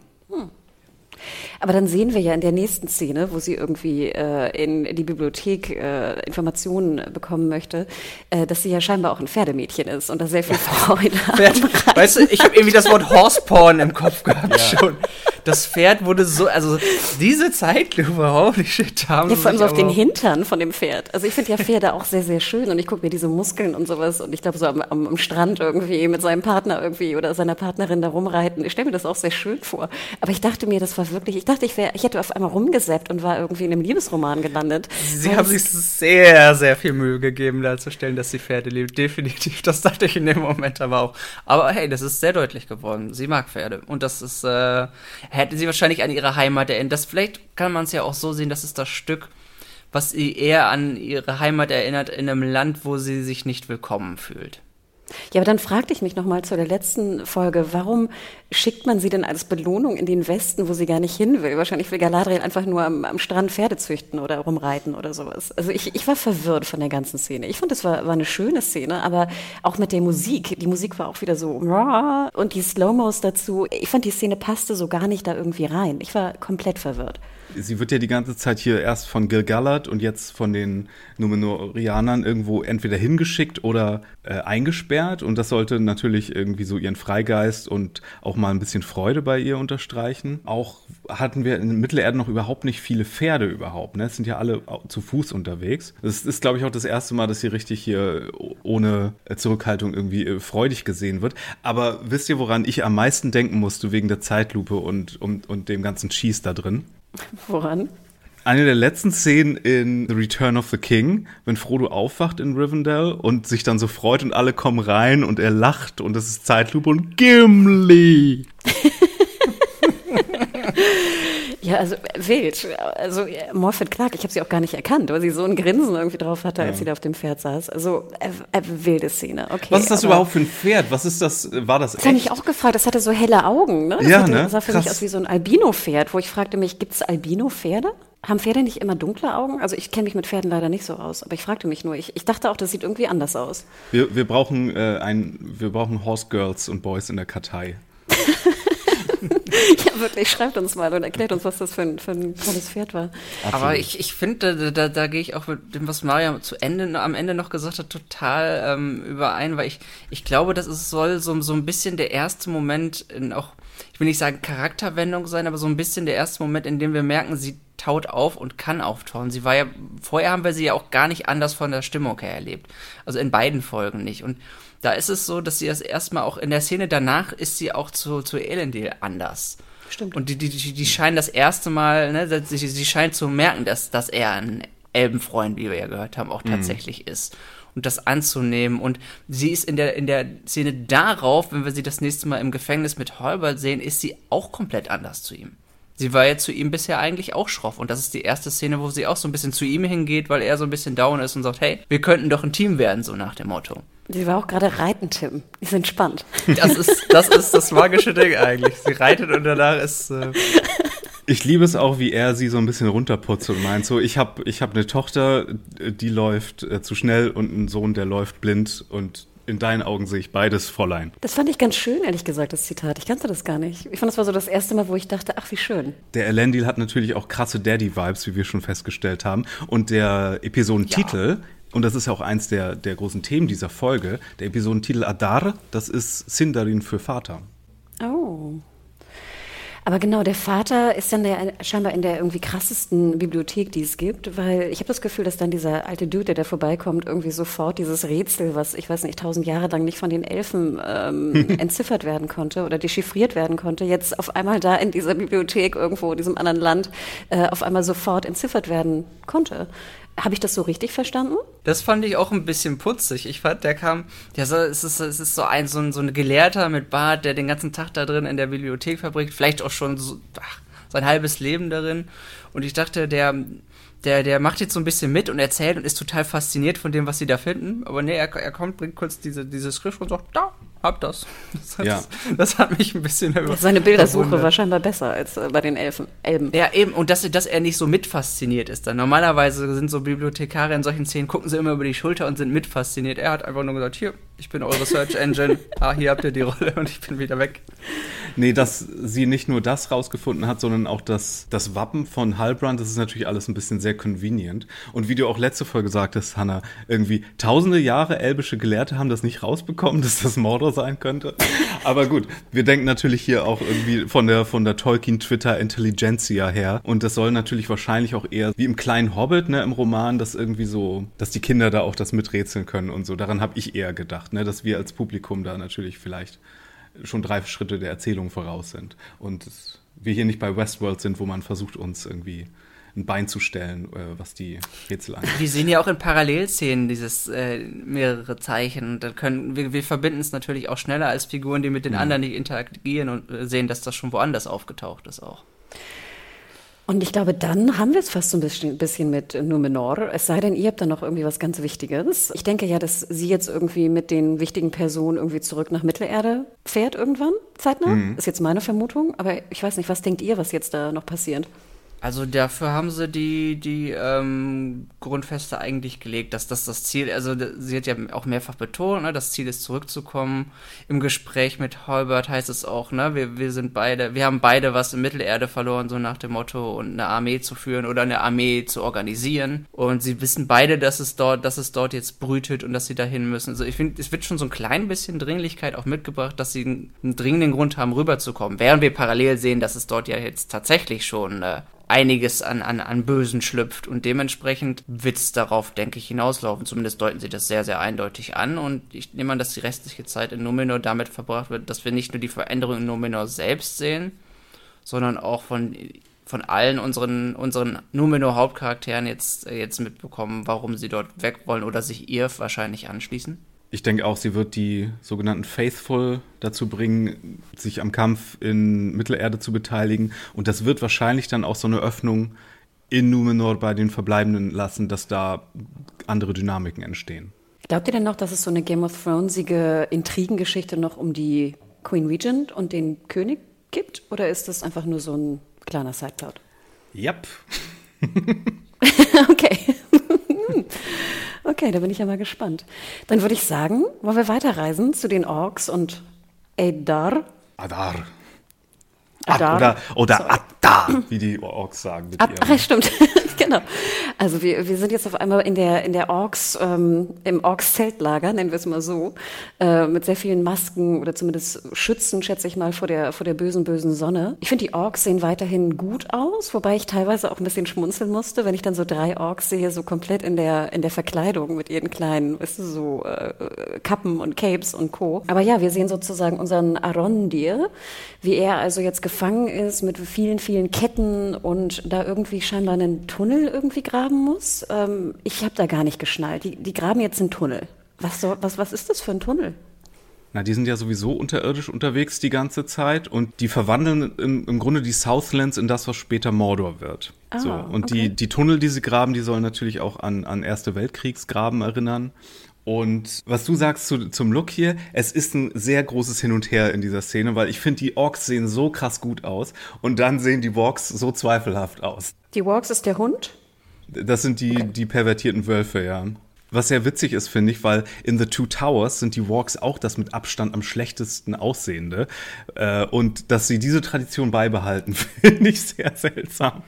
Aber dann sehen wir ja in der nächsten Szene, wo sie irgendwie äh, in die Bibliothek äh, Informationen bekommen möchte, äh, dass sie ja scheinbar auch ein Pferdemädchen ist und da sehr viel [LAUGHS] Freude hat. weißt du, ich habe irgendwie das Wort Horseporn im Kopf gehabt schon. Das Pferd wurde so, also diese Zeitlupe, holy shit, haben Ja, sie vor allem so auf den Hintern von dem Pferd. Also ich finde ja Pferde auch sehr, sehr schön und ich gucke mir diese Muskeln und sowas und ich glaube so am, am, am Strand irgendwie mit seinem Partner irgendwie oder seiner Partnerin da rumreiten. Ich stelle mir das auch sehr schön vor. Aber ich dachte mir, das war wirklich, ich dachte, ich wäre, ich hätte auf einmal rumgesäppt und war irgendwie in einem Liebesroman gelandet. Sie haben sich sehr, sehr viel Mühe gegeben, darzustellen, dass sie Pferde liebt. Definitiv. Das dachte ich in dem Moment aber auch. Aber hey, das ist sehr deutlich geworden. Sie mag Pferde. Und das ist, äh, hätte sie wahrscheinlich an ihre Heimat erinnert. Das, vielleicht kann man es ja auch so sehen, das ist das Stück, was sie eher an ihre Heimat erinnert, in einem Land, wo sie sich nicht willkommen fühlt. Ja, aber dann fragte ich mich nochmal zu der letzten Folge, warum schickt man sie denn als Belohnung in den Westen, wo sie gar nicht hin will? Wahrscheinlich will Galadriel einfach nur am, am Strand Pferde züchten oder rumreiten oder sowas. Also ich, ich war verwirrt von der ganzen Szene. Ich fand, es war, war eine schöne Szene, aber auch mit der Musik. Die Musik war auch wieder so und die Slow-Mos dazu. Ich fand, die Szene passte so gar nicht da irgendwie rein. Ich war komplett verwirrt. Sie wird ja die ganze Zeit hier erst von Gil-galad und jetzt von den Numenorianern irgendwo entweder hingeschickt oder äh, eingesperrt. Und das sollte natürlich irgendwie so ihren Freigeist und auch mal ein bisschen Freude bei ihr unterstreichen. Auch hatten wir in Mittelerde noch überhaupt nicht viele Pferde überhaupt. Ne? Es sind ja alle zu Fuß unterwegs. Das ist, glaube ich, auch das erste Mal, dass sie richtig hier ohne äh, Zurückhaltung irgendwie äh, freudig gesehen wird. Aber wisst ihr, woran ich am meisten denken musste wegen der Zeitlupe und, und, und dem ganzen Cheese da drin? Woran? Eine der letzten Szenen in The Return of the King, wenn Frodo aufwacht in Rivendell und sich dann so freut und alle kommen rein und er lacht und es ist Zeitlupe und Gimli. [LAUGHS] Ja, also äh, wild. Also äh, Morfydd Clark, ich habe sie auch gar nicht erkannt, weil sie so ein Grinsen irgendwie drauf hatte, als sie da auf dem Pferd saß. Also äh, äh, wilde Szene. Okay. Was ist das überhaupt für ein Pferd? Was ist das? War das Das habe ich auch gefragt. Das hatte so helle Augen, ne? Das Ja, hatte, ne? Das sah für mich Krass. aus wie so ein Albino-Pferd, wo ich fragte mich, gibt es Albino-Pferde? Haben Pferde nicht immer dunkle Augen? Also ich kenne mich mit Pferden leider nicht so aus, aber ich fragte mich nur. Ich, ich dachte auch, das sieht irgendwie anders aus. Wir, wir brauchen äh, ein, wir brauchen Horse Girls und Boys in der Kartei. [LAUGHS] [LAUGHS] ja, wirklich, schreibt uns mal und erklärt uns, was das für ein, für ein tolles Pferd war. Aber ich, ich finde, da, da, da gehe ich auch mit dem, was Maria zu Ende, am Ende noch gesagt hat, total ähm, überein, weil ich, ich glaube, das ist, soll so, so ein bisschen der erste Moment in auch, ich will nicht sagen Charakterwendung sein, aber so ein bisschen der erste Moment, in dem wir merken, sie taut auf und kann auftauen. Sie war ja, vorher haben wir sie ja auch gar nicht anders von der Stimmung her erlebt. Also in beiden Folgen nicht. Und da ist es so, dass sie das erstmal auch in der Szene danach ist sie auch zu, zu Elendil anders. Stimmt. Und die, die, die, die scheinen das erste Mal, ne, sie, sie scheint zu merken, dass, dass er ein Elbenfreund, wie wir ja gehört haben, auch tatsächlich mhm. ist. Und das anzunehmen. Und sie ist in der, in der Szene darauf, wenn wir sie das nächste Mal im Gefängnis mit Holbert sehen, ist sie auch komplett anders zu ihm. Sie war ja zu ihm bisher eigentlich auch schroff. Und das ist die erste Szene, wo sie auch so ein bisschen zu ihm hingeht, weil er so ein bisschen down ist und sagt, hey, wir könnten doch ein Team werden, so nach dem Motto. Sie war auch gerade reiten, Tim. Die sind spannend. Das ist, das ist das magische Ding eigentlich. Sie reitet und danach ist. Äh [LAUGHS] ich liebe es auch, wie er sie so ein bisschen runterputzt und meint so, ich habe ich hab eine Tochter, die läuft äh, zu schnell und einen Sohn, der läuft blind und in deinen Augen sehe ich beides Fräulein. Das fand ich ganz schön, ehrlich gesagt, das Zitat. Ich kannte das gar nicht. Ich fand, das war so das erste Mal, wo ich dachte, ach, wie schön. Der Elendil hat natürlich auch krasse Daddy-Vibes, wie wir schon festgestellt haben. Und der Episodentitel, ja. und das ist ja auch eins der, der großen Themen dieser Folge, der Episodentitel Adar, das ist Sindarin für Vater. Oh. Aber genau, der Vater ist dann der, scheinbar in der irgendwie krassesten Bibliothek, die es gibt, weil ich habe das Gefühl, dass dann dieser alte Dude, der da vorbeikommt, irgendwie sofort dieses Rätsel, was ich weiß nicht, tausend Jahre lang nicht von den Elfen ähm, [LAUGHS] entziffert werden konnte oder dechiffriert werden konnte, jetzt auf einmal da in dieser Bibliothek irgendwo, in diesem anderen Land, äh, auf einmal sofort entziffert werden konnte. Habe ich das so richtig verstanden? Das fand ich auch ein bisschen putzig. Ich fand, der kam, der so, es ist, es ist so ein, so ein, so ein Gelehrter mit Bart, der den ganzen Tag da drin in der Bibliothek verbringt, vielleicht auch schon so, ach, sein halbes Leben darin. Und ich dachte, der, der, der macht jetzt so ein bisschen mit und erzählt und ist total fasziniert von dem, was sie da finden. Aber nee, er, er kommt, bringt kurz diese, diese Schrift und sagt, da, hab das. [LAUGHS] Das hat, ja. das hat mich ein bisschen ja, Seine Bildersuche war scheinbar besser als äh, bei den Elfen, Elben. Ja, eben. Und dass, dass er nicht so mitfasziniert ist dann. Normalerweise sind so Bibliothekare in solchen Szenen, gucken sie immer über die Schulter und sind mitfasziniert. Er hat einfach nur gesagt, hier, ich bin eure Search Engine. [LAUGHS] ah, hier habt ihr die Rolle und ich bin wieder weg. Nee, dass sie nicht nur das rausgefunden hat, sondern auch das, das Wappen von Halbrand, das ist natürlich alles ein bisschen sehr convenient. Und wie du auch letzte Folge sagtest, Hannah, irgendwie tausende Jahre elbische Gelehrte haben das nicht rausbekommen, [LAUGHS] dass das Mordor sein könnte. [LAUGHS] Aber gut, wir denken natürlich hier auch irgendwie von der, von der Tolkien-Twitter-Intelligentsia her. Und das soll natürlich wahrscheinlich auch eher wie im kleinen Hobbit, ne, im Roman, dass irgendwie so, dass die Kinder da auch das miträtseln können und so. Daran habe ich eher gedacht, ne, dass wir als Publikum da natürlich vielleicht schon drei Schritte der Erzählung voraus sind. Und wir hier nicht bei Westworld sind, wo man versucht, uns irgendwie ein Bein zu stellen, äh, was die Rätsel angeht. Wir sehen ja auch in Parallelszenen dieses äh, mehrere Zeichen. Und dann können wir, wir verbinden es natürlich auch schneller als Figuren, die mit den mhm. anderen nicht interagieren und äh, sehen, dass das schon woanders aufgetaucht ist auch. Und ich glaube, dann haben wir es fast so ein bisschen, bisschen mit Numenor. Es sei denn, ihr habt da noch irgendwie was ganz Wichtiges. Ich denke ja, dass sie jetzt irgendwie mit den wichtigen Personen irgendwie zurück nach Mittelerde fährt irgendwann, zeitnah. Mhm. Ist jetzt meine Vermutung. Aber ich weiß nicht, was denkt ihr, was jetzt da noch passiert? Also dafür haben sie die, die ähm, Grundfeste eigentlich gelegt, dass das das Ziel, also sie hat ja auch mehrfach betont, ne, das Ziel ist zurückzukommen. Im Gespräch mit Holbert heißt es auch, ne, wir, wir sind beide, wir haben beide was in Mittelerde verloren, so nach dem Motto, und eine Armee zu führen oder eine Armee zu organisieren. Und sie wissen beide, dass es dort, dass es dort jetzt brütet und dass sie dahin müssen. Also ich finde, es wird schon so ein klein bisschen Dringlichkeit auch mitgebracht, dass sie einen, einen dringenden Grund haben, rüberzukommen. Während wir parallel sehen, dass es dort ja jetzt tatsächlich schon äh, einiges an, an, an Bösen schlüpft. Und dementsprechend wird es darauf, denke ich, hinauslaufen. Zumindest deuten sie das sehr, sehr eindeutig an. Und ich nehme an, dass die restliche Zeit in Numenor damit verbracht wird, dass wir nicht nur die Veränderung in Numenor selbst sehen, sondern auch von, von allen unseren, unseren Numenor-Hauptcharakteren jetzt, jetzt mitbekommen, warum sie dort weg wollen oder sich ihr wahrscheinlich anschließen. Ich denke auch, sie wird die sogenannten Faithful dazu bringen, sich am Kampf in Mittelerde zu beteiligen. Und das wird wahrscheinlich dann auch so eine Öffnung in Numenor bei den Verbleibenden lassen, dass da andere Dynamiken entstehen. Glaubt ihr denn noch, dass es so eine Game of Thronesige Intrigengeschichte noch um die Queen Regent und den König gibt? Oder ist das einfach nur so ein kleiner Sideplot? Yep. [LAUGHS] okay. Okay, da bin ich ja mal gespannt. Dann würde ich sagen, wollen wir weiterreisen zu den Orks und Adar? Adar. Adar. Ad, oder oder Adar, wie die Orks sagen. Mit Ad, ach, stimmt. [LAUGHS] genau. Also wir, wir sind jetzt auf einmal in der, in der Orks, ähm, im Orks-Zeltlager, nennen wir es mal so, äh, mit sehr vielen Masken oder zumindest Schützen, schätze ich mal, vor der, vor der bösen, bösen Sonne. Ich finde, die Orks sehen weiterhin gut aus, wobei ich teilweise auch ein bisschen schmunzeln musste, wenn ich dann so drei Orks sehe, so komplett in der, in der Verkleidung mit ihren kleinen, weißt du, so äh, Kappen und Capes und Co. Aber ja, wir sehen sozusagen unseren Arondir, wie er also jetzt gefangen ist mit vielen, vielen Ketten und da irgendwie scheinbar einen Tunnel irgendwie graben muss. Ähm, ich habe da gar nicht geschnallt. Die, die graben jetzt einen Tunnel. Was, soll, was, was ist das für ein Tunnel? Na, die sind ja sowieso unterirdisch unterwegs die ganze Zeit und die verwandeln im, im Grunde die Southlands in das, was später Mordor wird. Ah, so. Und okay. die, die Tunnel, die sie graben, die sollen natürlich auch an, an Erste Weltkriegsgraben erinnern. Und was du sagst zu, zum Look hier, es ist ein sehr großes Hin und Her in dieser Szene, weil ich finde, die Orks sehen so krass gut aus und dann sehen die Walks so zweifelhaft aus. Die Walks ist der Hund? Das sind die, okay. die pervertierten Wölfe, ja. Was sehr witzig ist, finde ich, weil in The Two Towers sind die Walks auch das mit Abstand am schlechtesten aussehende. Äh, und dass sie diese Tradition beibehalten, [LAUGHS] finde ich sehr seltsam.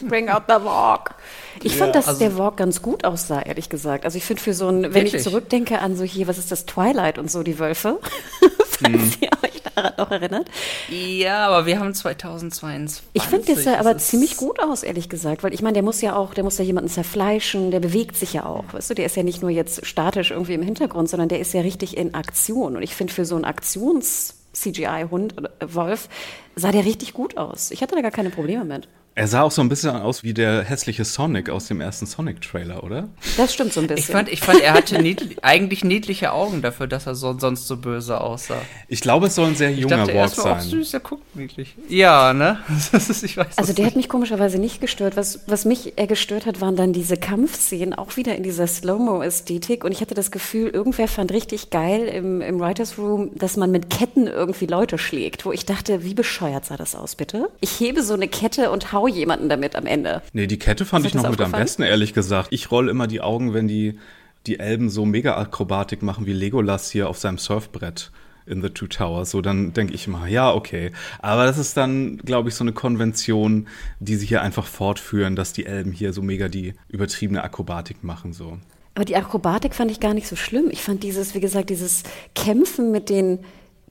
Bring out the Walk. Ich ja, fand, dass also, der Walk ganz gut aussah, ehrlich gesagt. Also ich finde für so ein, wenn wirklich? ich zurückdenke an so hier, was ist das, Twilight und so, die Wölfe, [LAUGHS] falls hm. ihr euch daran noch erinnert. Ja, aber wir haben 2022. Ich finde, der sah aber ziemlich gut aus, ehrlich gesagt, weil ich meine, der muss ja auch, der muss ja jemanden zerfleischen, der bewegt sich ja auch, weißt du, der ist ja nicht nur jetzt statisch irgendwie im Hintergrund, sondern der ist ja richtig in Aktion. Und ich finde, für so einen Aktions- CGI-Hund, Wolf, sah der richtig gut aus. Ich hatte da gar keine Probleme mit. Er sah auch so ein bisschen aus wie der hässliche Sonic aus dem ersten Sonic-Trailer, oder? Das stimmt so ein bisschen. Ich fand, ich fand er hatte niedlich, eigentlich niedliche Augen dafür, dass er so, sonst so böse aussah. Ich glaube, es soll ein sehr junger ich dachte, Walk sein. Auch süß, der guckt niedlich. Ja, ne? [LAUGHS] Ist, ich weiß also der nicht. hat mich komischerweise nicht gestört. Was, was mich eher gestört hat, waren dann diese Kampfszenen, auch wieder in dieser Slow-Mo-Ästhetik. Und ich hatte das Gefühl, irgendwer fand richtig geil im, im Writers Room, dass man mit Ketten irgendwie Leute schlägt. Wo ich dachte, wie bescheuert sah das aus, bitte? Ich hebe so eine Kette und hau jemanden damit am Ende. Nee, die Kette fand ich noch mit am besten, ehrlich gesagt. Ich roll immer die Augen, wenn die, die Elben so Mega-Akrobatik machen wie Legolas hier auf seinem Surfbrett in The Two Towers. So, dann denke ich immer, ja, okay. Aber das ist dann, glaube ich, so eine Konvention, die sie hier einfach fortführen, dass die Elben hier so mega die übertriebene Akrobatik machen, so. Aber die Akrobatik fand ich gar nicht so schlimm. Ich fand dieses, wie gesagt, dieses Kämpfen mit den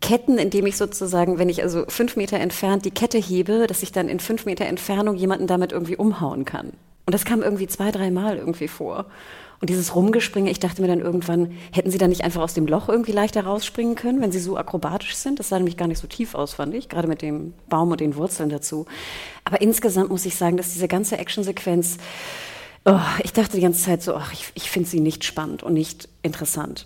Ketten, indem ich sozusagen, wenn ich also fünf Meter entfernt die Kette hebe, dass ich dann in fünf Meter Entfernung jemanden damit irgendwie umhauen kann. Und das kam irgendwie zwei, dreimal irgendwie vor. Und dieses Rumgespringe, ich dachte mir dann irgendwann, hätten sie dann nicht einfach aus dem Loch irgendwie leichter rausspringen können, wenn sie so akrobatisch sind? Das sah nämlich gar nicht so tief aus, fand ich, gerade mit dem Baum und den Wurzeln dazu. Aber insgesamt muss ich sagen, dass diese ganze Actionsequenz, oh, ich dachte die ganze Zeit so, ach, ich, ich finde sie nicht spannend und nicht interessant.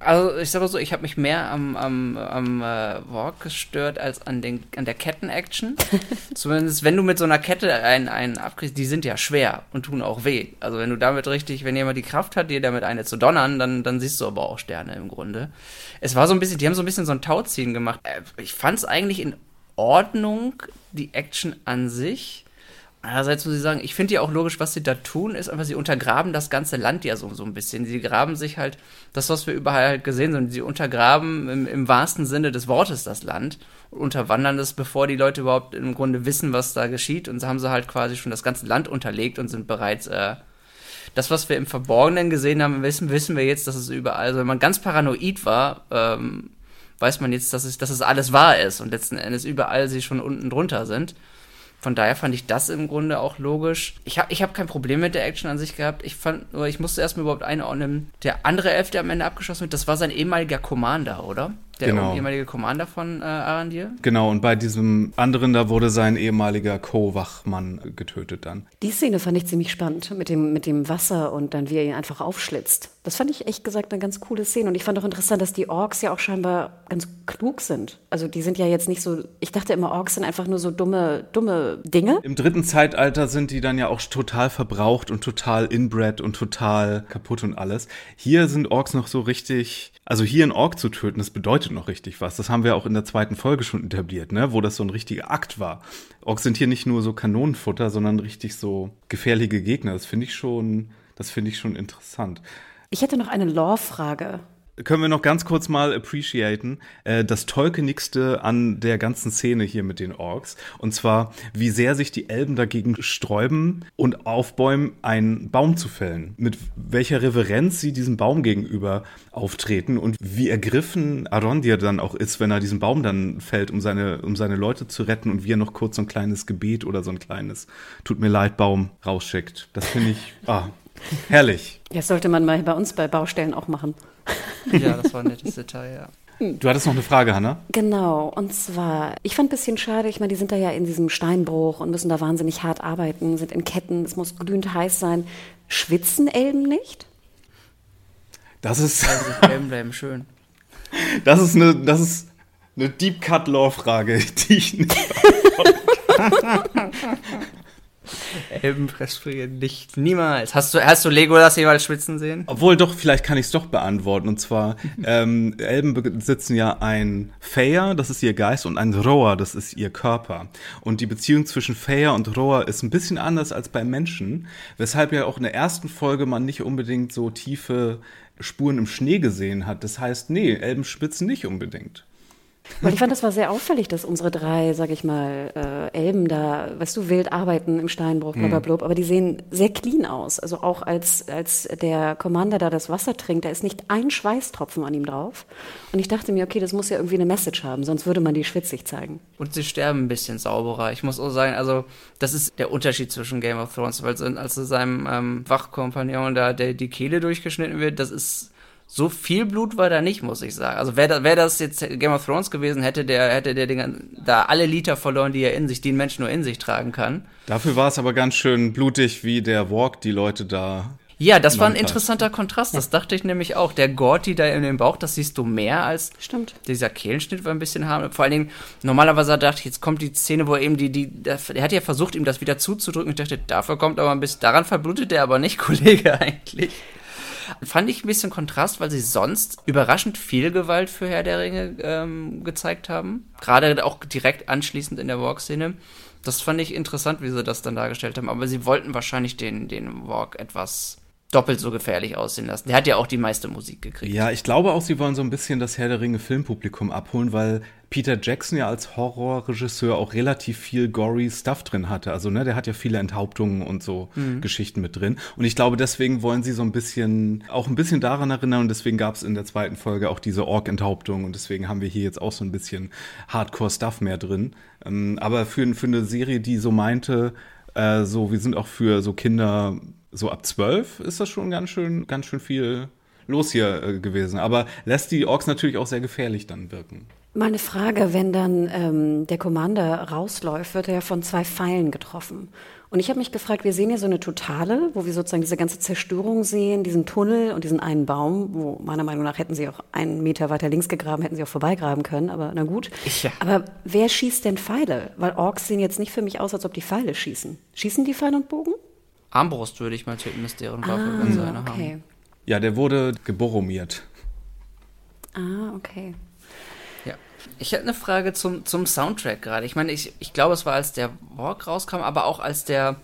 Also ich sag mal so, ich habe mich mehr am, am, am äh, Walk gestört als an, den, an der Ketten-Action. [LAUGHS] Zumindest wenn du mit so einer Kette einen, einen abkriegst, die sind ja schwer und tun auch weh. Also wenn du damit richtig, wenn jemand die Kraft hat, dir damit eine zu donnern, dann, dann siehst du aber auch Sterne im Grunde. Es war so ein bisschen, die haben so ein bisschen so ein Tauziehen gemacht. Äh, ich fand es eigentlich in Ordnung, die Action an sich. Einerseits muss ich sagen, ich finde ja auch logisch, was sie da tun, ist einfach, sie untergraben das ganze Land ja so, so ein bisschen. Sie graben sich halt, das, was wir überall halt gesehen haben, sie untergraben im, im wahrsten Sinne des Wortes das Land und unterwandern es, bevor die Leute überhaupt im Grunde wissen, was da geschieht. Und so haben sie halt quasi schon das ganze Land unterlegt und sind bereits, äh, das, was wir im Verborgenen gesehen haben, wissen, wissen wir jetzt, dass es überall, also wenn man ganz paranoid war, ähm, weiß man jetzt, dass es, dass es alles wahr ist und letzten Endes überall sie schon unten drunter sind. Von daher fand ich das im Grunde auch logisch. Ich habe ich hab kein Problem mit der Action an sich gehabt. Ich fand nur, ich musste erstmal überhaupt einordnen. Der andere Elf, der am Ende abgeschossen wird, das war sein ehemaliger Commander, oder? Der Genau. ehemalige Commander von äh, Arandir. Genau, und bei diesem anderen, da wurde sein ehemaliger Co-Wachmann getötet dann. Die Szene fand ich ziemlich spannend mit dem, mit dem Wasser und dann, wie er ihn einfach aufschlitzt. Das fand ich echt gesagt eine ganz coole Szene. Und ich fand auch interessant, dass die Orks ja auch scheinbar ganz klug sind. Also die sind ja jetzt nicht so, ich dachte immer, Orks sind einfach nur so dumme, dumme Dinge. Im dritten Zeitalter sind die dann ja auch total verbraucht und total inbred und total kaputt und alles. Hier sind Orks noch so richtig, also hier einen Ork zu töten, das bedeutet noch richtig was. Das haben wir auch in der zweiten Folge schon etabliert, ne, wo das so ein richtiger Akt war. Orks sind hier nicht nur so Kanonenfutter, sondern richtig so gefährliche Gegner. Das finde ich schon, das finde ich schon interessant. Ich hätte noch eine Lore-Frage. können wir noch ganz kurz mal appreciaten, äh, das Tolkienigste an der ganzen Szene hier mit den Orks. Und zwar, wie sehr sich die Elben dagegen sträuben und aufbäumen, einen Baum zu fällen. Mit welcher Reverenz sie diesem Baum gegenüber auftreten und wie ergriffen Arondir dann auch ist, wenn er diesen Baum dann fällt, um seine, um seine Leute zu retten und wie er noch kurz so ein kleines Gebet oder so ein kleines Tut mir leid, Baum rausschickt. Das finde ich, ah, herrlich. Das sollte man mal bei uns bei Baustellen auch machen. Ja, das war ein nettes Detail, ja. Du hattest noch eine Frage, Hanna? Genau, und zwar, ich fand ein bisschen schade, ich meine, die sind da ja in diesem Steinbruch und müssen da wahnsinnig hart arbeiten, sind in Ketten, es muss glühend heiß sein. Schwitzen Elben nicht? Das ist. Also, bleiben, bleiben schön. [LAUGHS] Das ist eine, das ist eine Deep Cut Law Frage, [LAUGHS] die ich nicht. [LAUGHS] [LAUGHS] Elben frieren nicht. Niemals. Hast du, hast du Legolas jeweils schwitzen sehen? Obwohl doch, vielleicht kann ich es doch beantworten. Und zwar, [LAUGHS] ähm, Elben besitzen ja ein Feyr, das ist ihr Geist, und ein Rohr, das ist ihr Körper. Und die Beziehung zwischen Feyr und Rohr ist ein bisschen anders als bei Menschen, weshalb ja auch in der ersten Folge man nicht unbedingt so tiefe Spuren im Schnee gesehen hat. Das heißt, nee, Elben schwitzen nicht unbedingt. Weil ich fand, das war sehr auffällig, dass unsere drei, sag ich mal, äh, Elben da, weißt du, wild arbeiten im Steinbruch, blablabla, aber die sehen sehr clean aus. Also auch als, als der Commander da das Wasser trinkt, da ist nicht ein Schweißtropfen an ihm drauf. Und ich dachte mir, okay, das muss ja irgendwie eine Message haben, sonst würde man die schwitzig zeigen. Und sie sterben ein bisschen sauberer. Ich muss auch sagen, also, das ist der Unterschied zwischen Game of Thrones, weil als zu seinem ähm, Wachkompagnon da der, die Kehle durchgeschnitten wird, das ist. So viel Blut war da nicht, muss ich sagen. Also wäre wär das jetzt Game of Thrones gewesen, hätte der, hätte der Ding, da alle Liter verloren, die er in sich, die ein Mensch nur in sich tragen kann. Dafür war es aber ganz schön blutig, wie der Walk die Leute da Ja, das war ein interessanter Kontrast. Das dachte ich nämlich auch. Der Gorti da in dem Bauch, das siehst du mehr als Stimmt. dieser Kehlenschnitt war ein bisschen harmlos. Vor allen Dingen, normalerweise dachte ich, jetzt kommt die Szene, wo er eben die, die, der, der hat ja versucht, ihm das wieder zuzudrücken. Ich dachte, dafür kommt aber ein bisschen, daran verblutet er aber nicht, [LAUGHS] Kollege, eigentlich. Fand ich ein bisschen Kontrast, weil sie sonst überraschend viel Gewalt für Herr der Ringe ähm, gezeigt haben. Gerade auch direkt anschließend in der Walk-Szene. Das fand ich interessant, wie sie das dann dargestellt haben. Aber sie wollten wahrscheinlich den, den Walk etwas doppelt so gefährlich aussehen lassen. Der hat ja auch die meiste Musik gekriegt. Ja, ich glaube auch, sie wollen so ein bisschen das Herr der Ringe Filmpublikum abholen, weil Peter Jackson ja als Horrorregisseur auch relativ viel gory Stuff drin hatte. Also, ne, der hat ja viele Enthauptungen und so Geschichten mit drin. Und ich glaube, deswegen wollen sie so ein bisschen, auch ein bisschen daran erinnern. Und deswegen gab es in der zweiten Folge auch diese Ork-Enthauptung. Und deswegen haben wir hier jetzt auch so ein bisschen Hardcore-Stuff mehr drin. Ähm, aber für, für eine Serie, die so meinte, äh, so, wir sind auch für so Kinder so ab zwölf, ist das schon ganz schön, ganz schön viel los hier äh, gewesen. Aber lässt die Orks natürlich auch sehr gefährlich dann wirken. Meine Frage, wenn dann ähm, der Commander rausläuft, wird er ja von zwei Pfeilen getroffen. Und ich habe mich gefragt, wir sehen ja so eine Totale, wo wir sozusagen diese ganze Zerstörung sehen, diesen Tunnel und diesen einen Baum, wo meiner Meinung nach hätten sie auch einen Meter weiter links gegraben, hätten sie auch vorbeigraben können, aber na gut. Ja. Aber wer schießt denn Pfeile? Weil Orks sehen jetzt nicht für mich aus, als ob die Pfeile schießen. Schießen die Pfeil und Bogen? Armbrust würde ich mal tippen, ist deren Waffe, wenn sie eine Ah, okay. haben. Ja, der wurde geboromiert. Ah, okay. Ja. Ich hätte eine Frage zum, zum Soundtrack gerade. Ich meine, ich, ich glaube, es war, als der Walk rauskam, aber auch als der,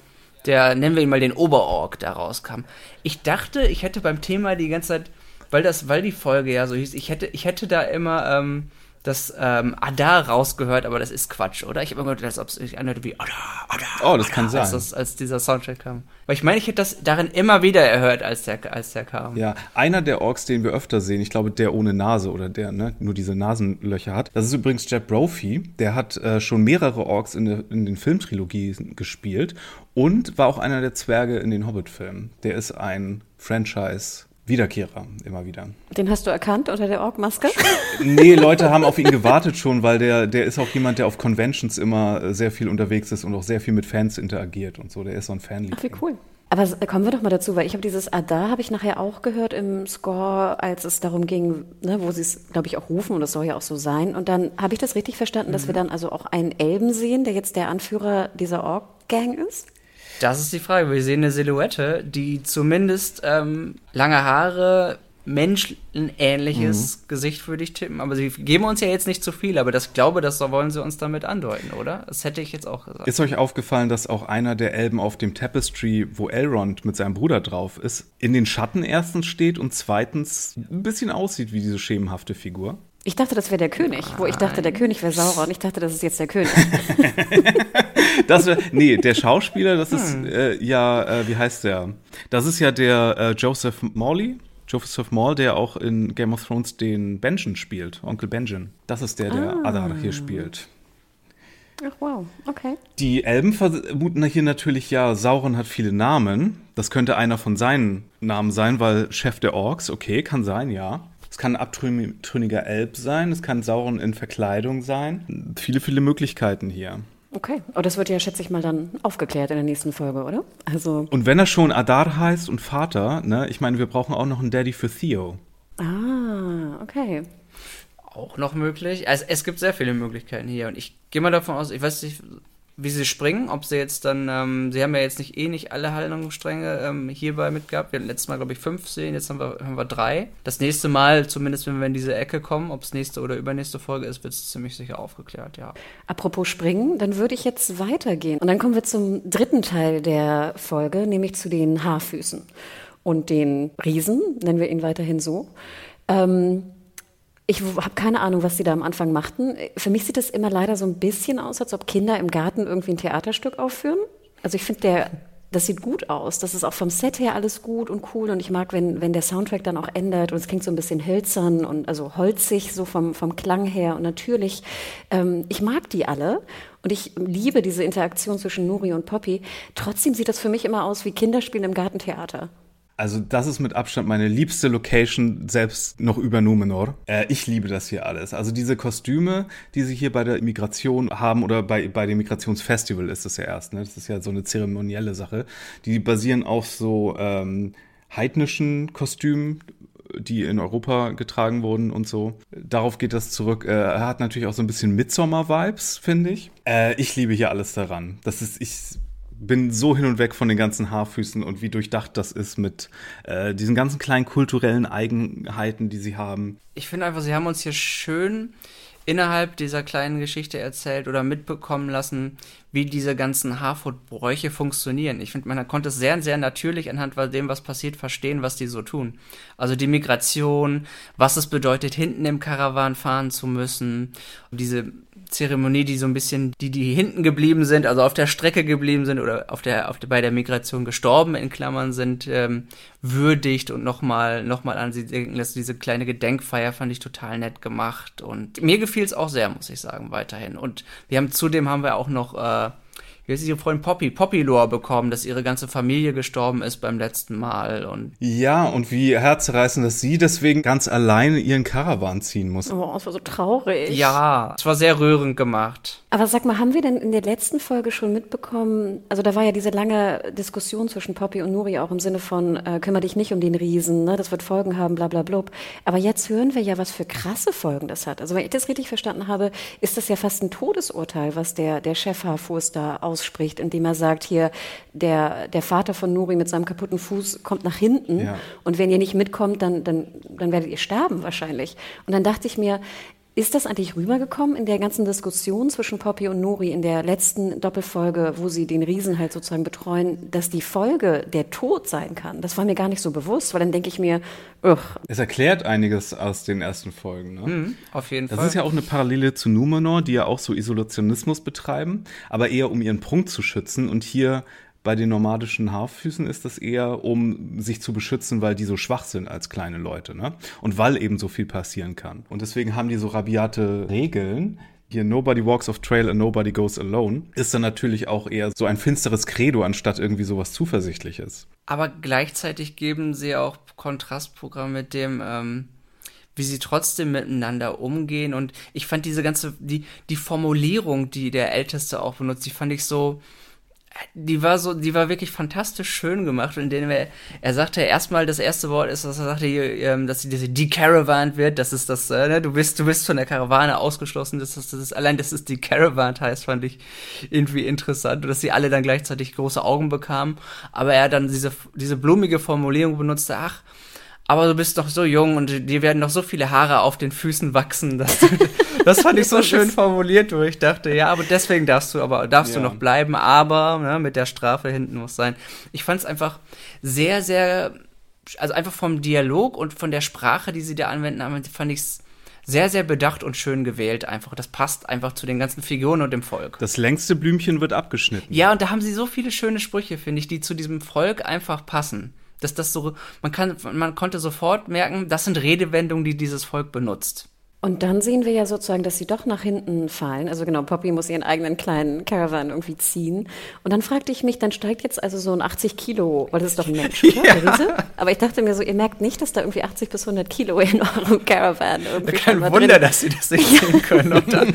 der, nennen wir ihn mal den Oberorg da rauskam. Ich dachte, ich hätte beim Thema die ganze Zeit, weil das, weil die Folge ja so hieß, ich hätte, ich hätte da immer ähm, das ähm, Adar rausgehört, aber das ist Quatsch, oder? Ich habe immer gehört, als ob es sich anhörte wie Adar, Adar. Oh, das kann Als, sein. das, als dieser Soundtrack kam. Weil ich meine, ich hätte das darin immer wieder erhört, als der, als der kam. Ja, einer der Orks, den wir öfter sehen, ich glaube, der ohne Nase oder der ne, nur diese Nasenlöcher hat, das ist übrigens Jeb Brophy. Der hat äh, schon mehrere Orks in, der, in den Filmtrilogien gespielt und war auch einer der Zwerge in den Hobbit-Filmen. Der ist ein Franchise Wiederkehrer, immer wieder. Den hast du erkannt unter der Org-Maske? [LAUGHS] Nee, Leute haben auf ihn gewartet schon, weil der, der ist auch jemand, der auf Conventions immer äh, sehr viel unterwegs ist und auch sehr viel mit Fans interagiert und so. Der ist so ein Fanliebling. Ach, wie cool. Aber kommen wir doch mal dazu, weil ich habe dieses Ada habe ich nachher auch gehört im Score, als es darum ging, ne, wo sie es, glaube ich, auch rufen und das soll ja auch so sein. Und dann habe ich das richtig verstanden, dass wir dann also auch einen Elben sehen, der jetzt der Anführer dieser Ork-Gang ist? Das ist die Frage. Wir sehen eine Silhouette, die zumindest ähm, lange Haare, menschenähnliches Mhm. Gesicht würde ich tippen. Aber sie geben uns ja jetzt nicht zu viel. Aber das ich glaube, das wollen sie uns damit andeuten, oder? Das hätte ich jetzt auch gesagt. Ist euch aufgefallen, dass auch einer der Elben auf dem Tapestry, wo Elrond mit seinem Bruder drauf ist, in den Schatten erstens steht und zweitens ein bisschen aussieht wie diese schemenhafte Figur? Ich dachte, das wäre der König, wo ich dachte, der König wäre Sauron. Ich dachte, das ist jetzt der König. [LAUGHS] Das wär, nee, der Schauspieler, das ist äh, ja, äh, wie heißt der? Das ist ja der äh, Joseph Morley. Joseph Maul, der auch in Game of Thrones den Benjen spielt, Onkel Benjen. Das ist der, der Adar hier spielt. Ach wow, okay. Die Elben vermuten hier natürlich ja, Sauron hat viele Namen. Das könnte einer von seinen Namen sein, weil Chef der Orks, okay, kann sein, ja. Es kann ein abtrünniger Elb sein, es kann Sauron in Verkleidung sein. Viele, viele Möglichkeiten hier. Okay. Aber das wird ja, schätze ich mal, dann aufgeklärt in der nächsten Folge, oder? Also, Und wenn er schon Adar heißt und Vater, ne, ich meine, wir brauchen auch noch einen Daddy für Theo. ah, okay. auch noch möglich. Also es gibt sehr viele Möglichkeiten hier und ich gehe mal davon aus, ich weiß nicht, wie sie springen, ob sie jetzt dann, ähm, sie haben ja jetzt nicht eh nicht alle Handlungsstränge ähm, hierbei mitgehabt. Wir hatten letztes Mal, glaube ich, fünf Szenen, jetzt haben wir, haben wir drei. Das nächste Mal, zumindest wenn wir in diese Ecke kommen, ob es nächste oder übernächste Folge ist, wird es ziemlich sicher aufgeklärt, ja. Apropos Springen, dann würde ich jetzt weitergehen. Und dann kommen wir zum dritten Teil der Folge, nämlich zu den Haarfüßen und den Riesen, nennen wir ihn weiterhin so. Ähm, ich habe keine Ahnung, was sie da am Anfang machten. Für mich sieht das immer leider so ein bisschen aus, als ob Kinder im Garten irgendwie ein Theaterstück aufführen. Also ich finde, das sieht gut aus. Das ist auch vom Set her alles gut und cool. Und ich mag, wenn, wenn der Soundtrack dann auch ändert und es klingt so ein bisschen hölzern und also holzig, so vom, vom Klang her. Und natürlich, ähm, ich mag die alle. Und ich liebe diese Interaktion zwischen Nuri und Poppy. Trotzdem sieht das für mich immer aus wie Kinderspielen im Gartentheater. Also das ist mit Abstand meine liebste Location, selbst noch über Numenor. Äh, ich liebe das hier alles. Also diese Kostüme, die sie hier bei der Migration haben oder bei, bei dem Migrationsfestival ist es ja erst. Ne? Das ist ja so eine zeremonielle Sache. Die basieren auf so ähm, heidnischen Kostümen, die in Europa getragen wurden und so. Darauf geht das zurück. Äh, er hat natürlich auch so ein bisschen Midsommar-Vibes, finde ich. Äh, ich liebe hier alles daran. Das ist, ich bin so hin und weg von den ganzen Haarfüßen und wie durchdacht das ist mit äh, diesen ganzen kleinen kulturellen Eigenheiten, die sie haben. Ich finde einfach, sie haben uns hier schön innerhalb dieser kleinen Geschichte erzählt oder mitbekommen lassen, wie diese ganzen Harfoot-Bräuche funktionieren. Ich finde, man konnte es sehr, sehr natürlich anhand von dem, was passiert, verstehen, was die so tun. Also die Migration, was es bedeutet, hinten im Karawan fahren zu müssen, diese Zeremonie, die so ein bisschen, die, die hinten geblieben sind, also auf der Strecke geblieben sind oder auf der, auf der, bei der Migration gestorben, in Klammern sind, ähm, würdigt und nochmal, nochmal an sie denken lässt. Diese kleine Gedenkfeier fand ich total nett gemacht und mir gefiel es auch sehr, muss ich sagen, weiterhin. Und wir haben, zudem haben wir auch noch, äh, wie heißt ihre Freundin Poppy, Poppy-Lore bekommen, dass ihre ganze Familie gestorben ist beim letzten Mal und Ja, und wie herzreißend, dass sie deswegen ganz alleine ihren Karawan ziehen muss. Oh, es war so traurig. ja, es war sehr rührend gemacht. Aber sag mal, haben wir denn in der letzten Folge schon mitbekommen, also da war ja diese lange Diskussion zwischen Poppy und Nuri auch im Sinne von, äh, kümmere dich nicht um den Riesen, ne, das wird Folgen haben, bla bla blub. Aber jetzt hören wir ja, was für krasse Folgen das hat. Also wenn ich das richtig verstanden habe, ist das ja fast ein Todesurteil, was der, der Chef Harfus da ausspricht, indem er sagt, hier, der, der Vater von Nuri mit seinem kaputten Fuß kommt nach hinten Ja. und wenn ihr nicht mitkommt, dann, dann, dann werdet ihr sterben wahrscheinlich. Und dann dachte ich mir, ist das eigentlich rübergekommen in der ganzen Diskussion zwischen Poppy und Nuri in der letzten Doppelfolge, wo sie den Riesen halt sozusagen betreuen, dass die Folge der Tod sein kann? Das war mir gar nicht so bewusst, weil dann denke ich mir, ugh, Es erklärt einiges aus den ersten Folgen. Ne? Mhm, auf jeden Das Fall. ist ja auch eine Parallele zu Numenor, die ja auch so Isolationismus betreiben, aber eher um ihren Prunk zu schützen. Und hier bei den nomadischen Haarfüßen ist das eher, um sich zu beschützen, weil die so schwach sind als kleine Leute, ne? Und weil eben so viel passieren kann. Und deswegen haben die so rabiate Regeln, hier Nobody Walks off Trail and Nobody Goes Alone, ist dann natürlich auch eher so ein finsteres Credo, anstatt irgendwie sowas Zuversichtliches. Aber gleichzeitig geben sie auch Kontrastprogramm mit dem, ähm, wie sie trotzdem miteinander umgehen. Und ich fand diese ganze, die, die Formulierung, die der Älteste auch benutzt, die fand ich so, die war so, die war wirklich fantastisch schön gemacht, in denen er, er sagte erstmal, das erste Wort ist, dass er sagte, ähm, dass sie diese decaravaned wird, das ist das, äh, ne, du bist, du bist von der Karawane ausgeschlossen, das ist, das ist, allein, dass es decaravaned heißt, fand ich irgendwie interessant, und dass sie alle dann gleichzeitig große Augen bekamen, aber er dann diese, diese blumige Formulierung benutzte, ach, aber du bist doch so jung und dir werden noch so viele Haare auf den Füßen wachsen. Dass du, [LAUGHS] das fand ich so schön formuliert, wo ich dachte, ja, aber deswegen darfst du, aber darfst ja. du noch bleiben, aber ne, mit der Strafe hinten muss sein. Ich fand es einfach sehr, sehr, also einfach vom Dialog und von der Sprache, die sie da anwenden, fand ich es sehr, sehr bedacht und schön gewählt einfach. Das passt einfach zu den ganzen Figuren und dem Volk. Das längste Blümchen wird abgeschnitten. Ja, und da haben sie so viele schöne Sprüche, finde ich, die zu diesem Volk einfach passen dass das so, man kann, man konnte sofort merken, das sind Redewendungen, die dieses Volk benutzt. Und dann sehen wir ja sozusagen, dass sie doch nach hinten fallen. Also genau, Poppy muss ihren eigenen kleinen Caravan irgendwie ziehen. Und dann fragte ich mich, dann steigt jetzt also so ein 80 Kilo, weil das ist doch ein Mensch, [LAUGHS] oder? Ja. Aber ich dachte mir so, ihr merkt nicht, dass da irgendwie 80 bis 100 Kilo in eurem Caravan irgendwie Kein Wunder, drin. dass sie das nicht sehen können. Und [LAUGHS] dann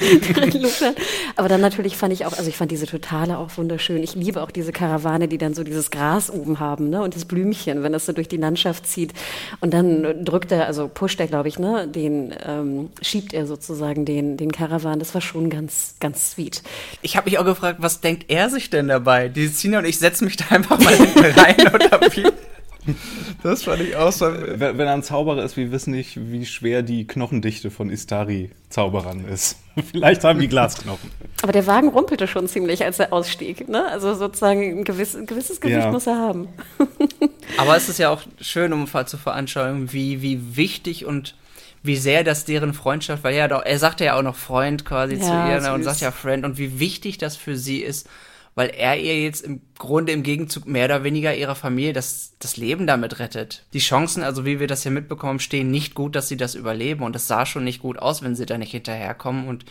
Aber dann natürlich fand ich auch, also ich fand diese Totale auch wunderschön. Ich liebe auch diese Karawane, die dann so dieses Gras oben haben, ne? Und das Blümchen, wenn das so durch die Landschaft zieht. Und dann drückt er, also pusht er, glaube ich, ne, den ähm, schiebt er sozusagen den, den Caravan. Das war schon ganz, ganz sweet. Ich habe mich auch gefragt, was denkt er sich denn dabei? Die Sina und ich setze mich da einfach mal hinten rein oder wie? Das fand ich auch so. Wenn, wenn er ein Zauberer ist, wir wissen nicht, wie schwer die Knochendichte von Istari-Zauberern ist. [LAUGHS] Vielleicht haben die Glasknochen. Aber der Wagen rumpelte schon ziemlich, als er ausstieg. Ne? Also sozusagen ein, gewiss, ein gewisses Gewicht ja. muss er haben. [LAUGHS] Aber es ist ja auch schön, um zu veranschaulichen, wie, wie wichtig und wie sehr das deren Freundschaft, weil ja doch, er sagte ja auch noch Freund quasi ja, zu ihr ne, und sagt ja Friend und wie wichtig das für sie ist, weil er ihr jetzt im Grunde im Gegenzug mehr oder weniger ihrer Familie das, das Leben damit rettet. Die Chancen, also wie wir das hier mitbekommen, stehen nicht gut, dass sie das überleben und es sah schon nicht gut aus, wenn sie da nicht hinterherkommen und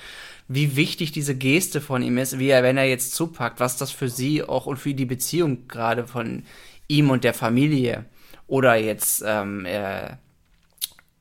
wie wichtig diese Geste von ihm ist, wie er, wenn er jetzt zupackt, was das für sie auch und für die Beziehung gerade von ihm und der Familie oder jetzt ähm, äh,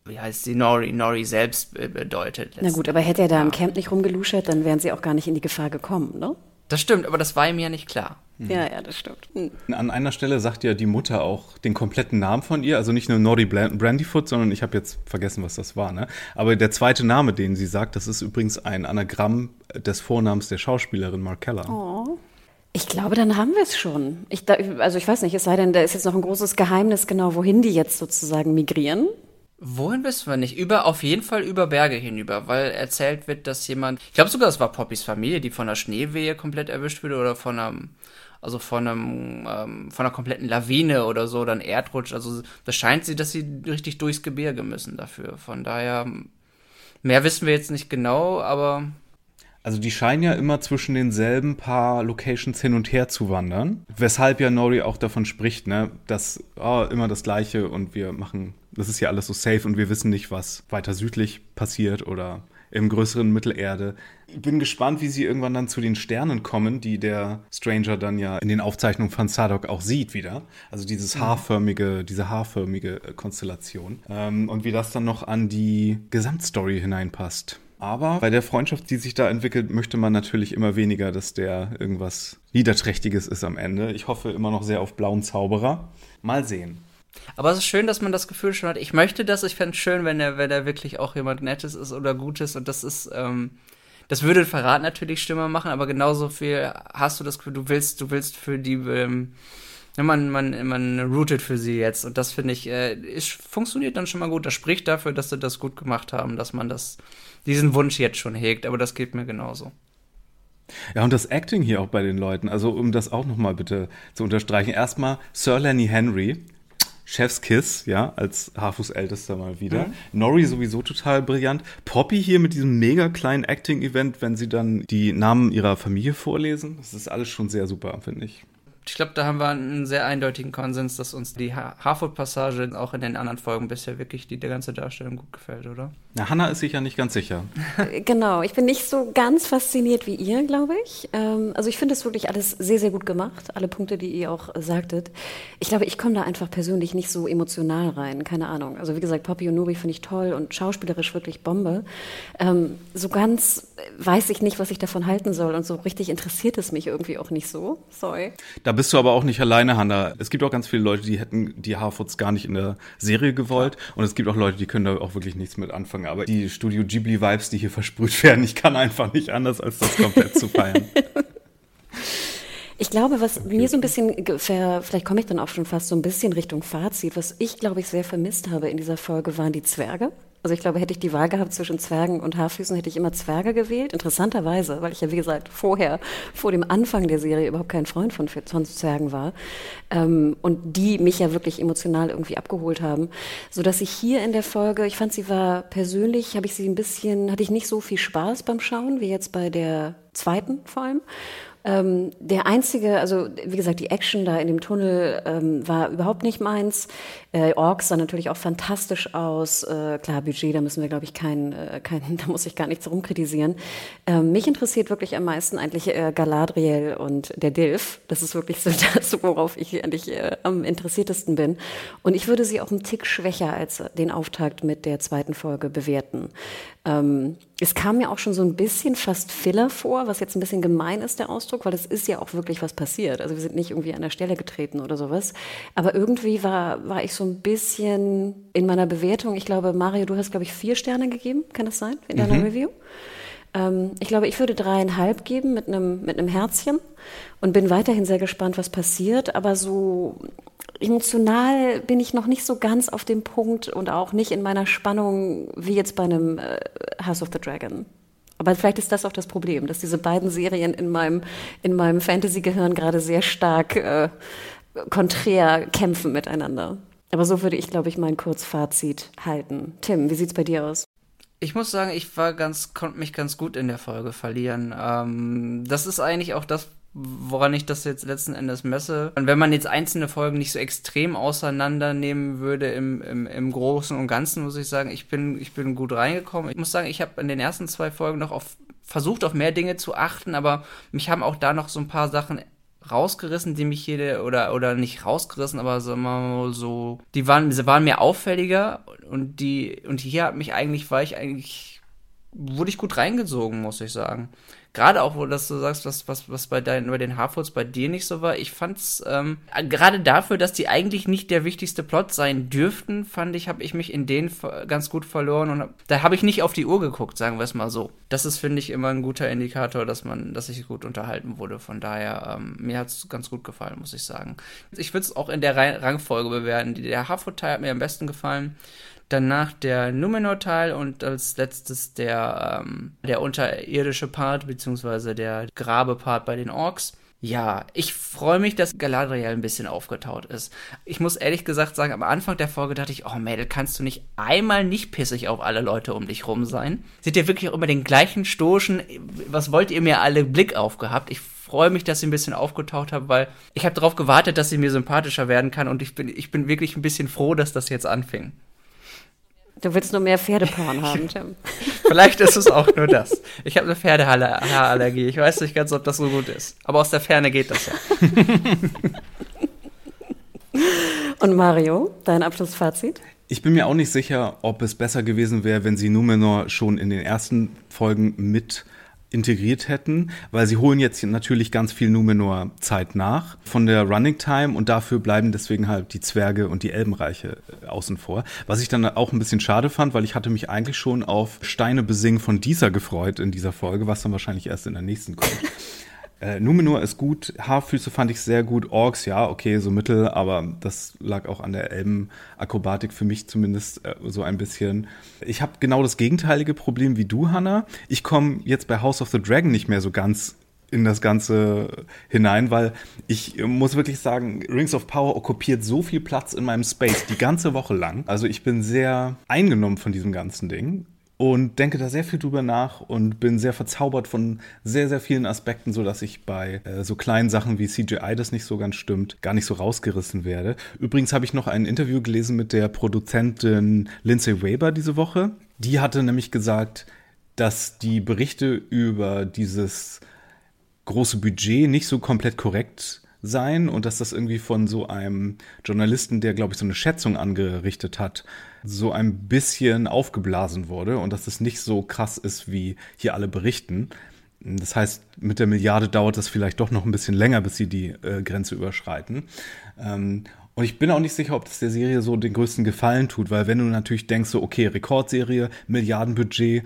wie heißt sie, Nori, Nori selbst bedeutet. Na gut, aber hätte er da ja. im Camp nicht rumgeluschert, dann wären sie auch gar nicht in die Gefahr gekommen, ne? Das stimmt, aber das war ihm ja nicht klar. Mhm. Ja, ja, das stimmt. Mhm. An einer Stelle sagt ja die Mutter auch den kompletten Namen von ihr, also nicht nur Nori Brandyfoot, sondern ich habe jetzt vergessen, was das war, ne? Aber der zweite Name, den sie sagt, das ist übrigens ein Anagramm des Vornamens der Schauspielerin Markella. Oh. Ich glaube, dann haben wir es schon. Ich, also ich weiß nicht, es sei denn, da ist jetzt noch ein großes Geheimnis genau, wohin die jetzt sozusagen migrieren. Wohin wissen wir nicht? Über, auf jeden Fall über Berge hinüber, weil erzählt wird, dass jemand, ich glaube sogar, es war Poppys Familie, die von einer Schneewehe komplett erwischt wurde oder von einem, also von einem, ähm, von einer kompletten Lawine oder so, dann Erdrutsch. Also das scheint sie, dass sie richtig durchs Gebirge müssen dafür. Von daher, mehr wissen wir jetzt nicht genau, aber also die scheinen ja immer zwischen denselben paar Locations hin und her zu wandern. Weshalb ja Nori auch davon spricht, ne, dass oh, immer das Gleiche und wir machen, das ist ja alles so safe und wir wissen nicht, was weiter südlich passiert oder im größeren Mittelerde. Ich bin gespannt, wie sie irgendwann dann zu den Sternen kommen, die der Stranger dann ja in den Aufzeichnungen von Sadok auch sieht wieder. Also dieses mhm. haarförmige, diese haarförmige Konstellation. Ähm, und wie das dann noch an die Gesamtstory hineinpasst. Aber bei der Freundschaft, die sich da entwickelt, möchte man natürlich immer weniger, dass der irgendwas Niederträchtiges ist am Ende. Ich hoffe immer noch sehr auf blauen Zauberer. Mal sehen. Aber es ist schön, dass man das Gefühl schon hat, ich möchte das, ich fände es schön, wenn er, wenn er wirklich auch jemand Nettes ist oder Gutes und das ist, ähm, das würde Verrat natürlich Stimme machen, aber genauso viel hast du das Gefühl, du willst, du willst für die, ähm, man, man, man routet für sie jetzt und das finde ich, äh, ist, funktioniert dann schon mal gut. Das spricht dafür, dass sie das gut gemacht haben, dass man das diesen Wunsch jetzt schon hegt, aber das geht mir genauso. Ja, und das Acting hier auch bei den Leuten, also um das auch nochmal bitte zu unterstreichen. Erstmal Sir Lenny Henry, Chef's Kiss, ja, als Harfus Ältester mal wieder. Mhm. Nori sowieso total brillant. Poppy hier mit diesem mega kleinen Acting-Event, wenn sie dann die Namen ihrer Familie vorlesen. Das ist alles schon sehr super, finde ich. Ich glaube, da haben wir einen sehr eindeutigen Konsens, dass uns die Harfoot-Passage auch in den anderen Folgen bisher wirklich die, die ganze Darstellung gut gefällt, oder? Na, Hannah ist sich ja nicht ganz sicher. genau, ich bin nicht so ganz fasziniert wie ihr, glaube ich. Ähm, also ich finde es wirklich alles sehr, sehr gut gemacht, alle Punkte, die ihr auch sagtet. Ich glaube, ich komme da einfach persönlich nicht so emotional rein, keine Ahnung. Also wie gesagt, Poppy und Nobi finde ich toll und schauspielerisch wirklich Bombe. Ähm, so ganz weiß ich nicht, was ich davon halten soll und so richtig interessiert es mich irgendwie auch nicht so. Sorry. Da bist du aber auch nicht alleine, Hannah. Es gibt auch ganz viele Leute, die hätten die Harfords gar nicht in der Serie gewollt und es gibt auch Leute, die können da auch wirklich nichts mit anfangen. Aber die Studio Ghibli-Vibes, die hier versprüht [LAUGHS] werden, ich kann einfach nicht anders, als das komplett zu feiern. [LAUGHS] Ich glaube, was okay. mir so ein bisschen, vielleicht komme ich dann auch schon fast so ein bisschen Richtung Fazit, was ich, glaube ich, sehr vermisst habe in dieser Folge, waren die Zwerge. Also ich glaube, hätte ich die Wahl gehabt zwischen Zwergen und Haarfüßen, hätte ich immer Zwerge gewählt. Interessanterweise, weil ich ja, wie gesagt, vorher, vor dem Anfang der Serie überhaupt kein Freund von, von Zwergen war. Ähm, und die mich ja wirklich emotional irgendwie abgeholt haben. So dass ich hier in der Folge, ich fand sie war persönlich, habe ich sie ein bisschen, hatte ich nicht so viel Spaß beim Schauen, wie jetzt bei der zweiten vor allem. Ähm, der einzige, also wie gesagt, die Action da in dem Tunnel ähm, war überhaupt nicht meins. Äh, Orks sah natürlich auch fantastisch aus. Äh, klar, Budget, da müssen wir, glaube ich, kein, äh, kein, [LAUGHS] da muss ich gar nichts rumkritisieren. Ähm, mich interessiert wirklich am meisten eigentlich äh, Galadriel und der Dilf. Das ist wirklich so [LAUGHS] das, worauf ich eigentlich äh, am interessiertesten bin. Und ich würde sie auch einen Tick schwächer als den Auftakt mit der zweiten Folge bewerten. Ähm, es kam mir auch schon so ein bisschen fast Filler vor, was jetzt ein bisschen gemein ist, der Ausdruck, weil es ist ja auch wirklich was passiert. Also wir sind nicht irgendwie an der Stelle getreten oder sowas. Aber irgendwie war, war ich so ein bisschen in meiner Bewertung, ich glaube, Mario, du hast, glaube ich, vier Sterne gegeben, kann das sein, in deiner mhm. Review? Ähm, ich glaube, ich würde dreieinhalb geben mit einem, mit einem Herzchen und bin weiterhin sehr gespannt, was passiert. Aber so emotional bin ich noch nicht so ganz auf dem Punkt und auch nicht in meiner Spannung wie jetzt bei einem äh, House of the Dragon. Aber vielleicht ist das auch das Problem, dass diese beiden Serien in meinem, in meinem Fantasy-Gehirn gerade sehr stark äh, konträr kämpfen miteinander. Aber so würde ich, glaube ich, mein Kurzfazit halten. Tim, wie sieht's bei dir aus? Ich muss sagen, ich war ganz, konnte mich ganz gut in der Folge verlieren. Ähm, das ist eigentlich auch das, woran ich das jetzt letzten Endes messe. Und wenn man jetzt einzelne Folgen nicht so extrem auseinandernehmen würde im, im, im Großen und Ganzen, muss ich sagen, ich bin, ich bin gut reingekommen. Ich muss sagen, ich habe in den ersten zwei Folgen noch auf, versucht, auf mehr Dinge zu achten, aber mich haben auch da noch so ein paar Sachen rausgerissen, die mich hier oder oder nicht rausgerissen, aber so mal so, die waren, sie waren mir auffälliger und die und hier hat mich eigentlich war ich eigentlich wurde ich gut reingezogen, muss ich sagen gerade auch, wo das du sagst, was, was, was bei deinen, bei den Harfords bei dir nicht so war, ich fand's, ähm, gerade dafür, dass die eigentlich nicht der wichtigste Plot sein dürften, fand ich, habe ich mich in denen ganz gut verloren und hab, da habe ich nicht auf die Uhr geguckt, sagen wir es mal so. Das ist, finde ich, immer ein guter Indikator, dass man, dass ich gut unterhalten wurde. Von daher, ähm, mir hat's ganz gut gefallen, muss ich sagen. Ich würde es auch in der Rangfolge bewerten. Der Harford-Teil hat mir am besten gefallen danach der Numenor-Teil und als letztes der, ähm, der unterirdische Part, beziehungsweise der Grabe-Part bei den Orks. Ja, ich freue mich, dass Galadriel ein bisschen aufgetaut ist. Ich muss ehrlich gesagt sagen, am Anfang der Folge dachte ich, oh Mädel, kannst du nicht einmal nicht pissig auf alle Leute um dich rum sein? Seht ihr wirklich auch immer den gleichen stoischen, was wollt ihr mir alle Blick aufgehabt? Ich freue mich, dass sie ein bisschen aufgetaucht hat, weil ich habe darauf gewartet, dass sie mir sympathischer werden kann und ich bin, ich bin wirklich ein bisschen froh, dass das jetzt anfing. Du willst nur mehr Pferdeporn haben, [LAUGHS] Tim. Vielleicht ist es auch nur das. [LAUGHS] Ich habe eine Pferdehaarallergie. Ich weiß nicht ganz, ob das so gut ist. Aber aus der Ferne geht das ja. [LAUGHS] Und Mario, dein Abschlussfazit? Ich bin mir auch nicht sicher, ob es besser gewesen wäre, wenn sie Numenor schon in den ersten Folgen mit integriert hätten, weil sie holen jetzt natürlich ganz viel Numenor-Zeit nach von der Running Time und dafür bleiben deswegen halt die Zwerge und die Elbenreiche äh, außen vor. Was ich dann auch ein bisschen schade fand, weil ich hatte mich eigentlich schon auf Steine besingen von dieser gefreut in dieser Folge, was dann wahrscheinlich erst in der nächsten kommt. [LAUGHS] Äh, Numenor ist gut, Haarfüße fand ich sehr gut, Orks, ja, okay, so mittel, aber das lag auch an der Elbenakrobatik für mich zumindest äh, so ein bisschen. Ich habe genau das gegenteilige Problem wie du, Hannah. Ich komme jetzt bei House of the Dragon nicht mehr so ganz in das Ganze hinein, weil ich muss wirklich sagen, Rings of Power okkupiert so viel Platz in meinem Space die ganze Woche lang. Also ich bin sehr eingenommen von diesem ganzen Ding und denke da sehr viel drüber nach und bin sehr verzaubert von sehr, sehr vielen Aspekten, sodass ich bei äh, so kleinen Sachen wie CGI, das nicht so ganz stimmt, gar nicht so rausgerissen werde. Übrigens habe ich noch ein Interview gelesen mit der Produzentin Lindsay Weber diese Woche. Die hatte nämlich gesagt, dass die Berichte über dieses große Budget nicht so komplett korrekt sein und dass das irgendwie von so einem Journalisten, der, glaube ich, so eine Schätzung angerichtet hat, so ein bisschen aufgeblasen wurde und dass es nicht so krass ist, wie hier alle berichten. Das heißt, mit der Milliarde dauert das vielleicht doch noch ein bisschen länger, bis sie die äh, Grenze überschreiten. Ähm, und ich bin auch nicht sicher, ob das der Serie so den größten Gefallen tut, weil wenn du natürlich denkst, so, okay, Rekordserie, Milliardenbudget,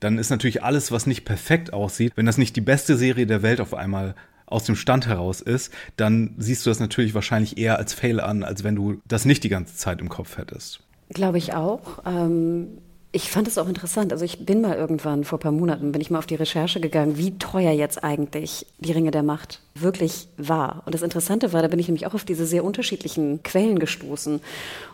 dann ist natürlich alles, was nicht perfekt aussieht, wenn das nicht die beste Serie der Welt auf einmal aus dem Stand heraus ist, dann siehst du das natürlich wahrscheinlich eher als Fail an, als wenn du das nicht die ganze Zeit im Kopf hättest. Glaube ich auch. Ähm, ich fand es auch interessant. Also ich bin mal irgendwann vor ein paar Monaten, bin ich mal auf die Recherche gegangen, wie teuer jetzt eigentlich die Ringe der Macht wirklich war. Und das Interessante war, da bin ich nämlich auch auf diese sehr unterschiedlichen Quellen gestoßen.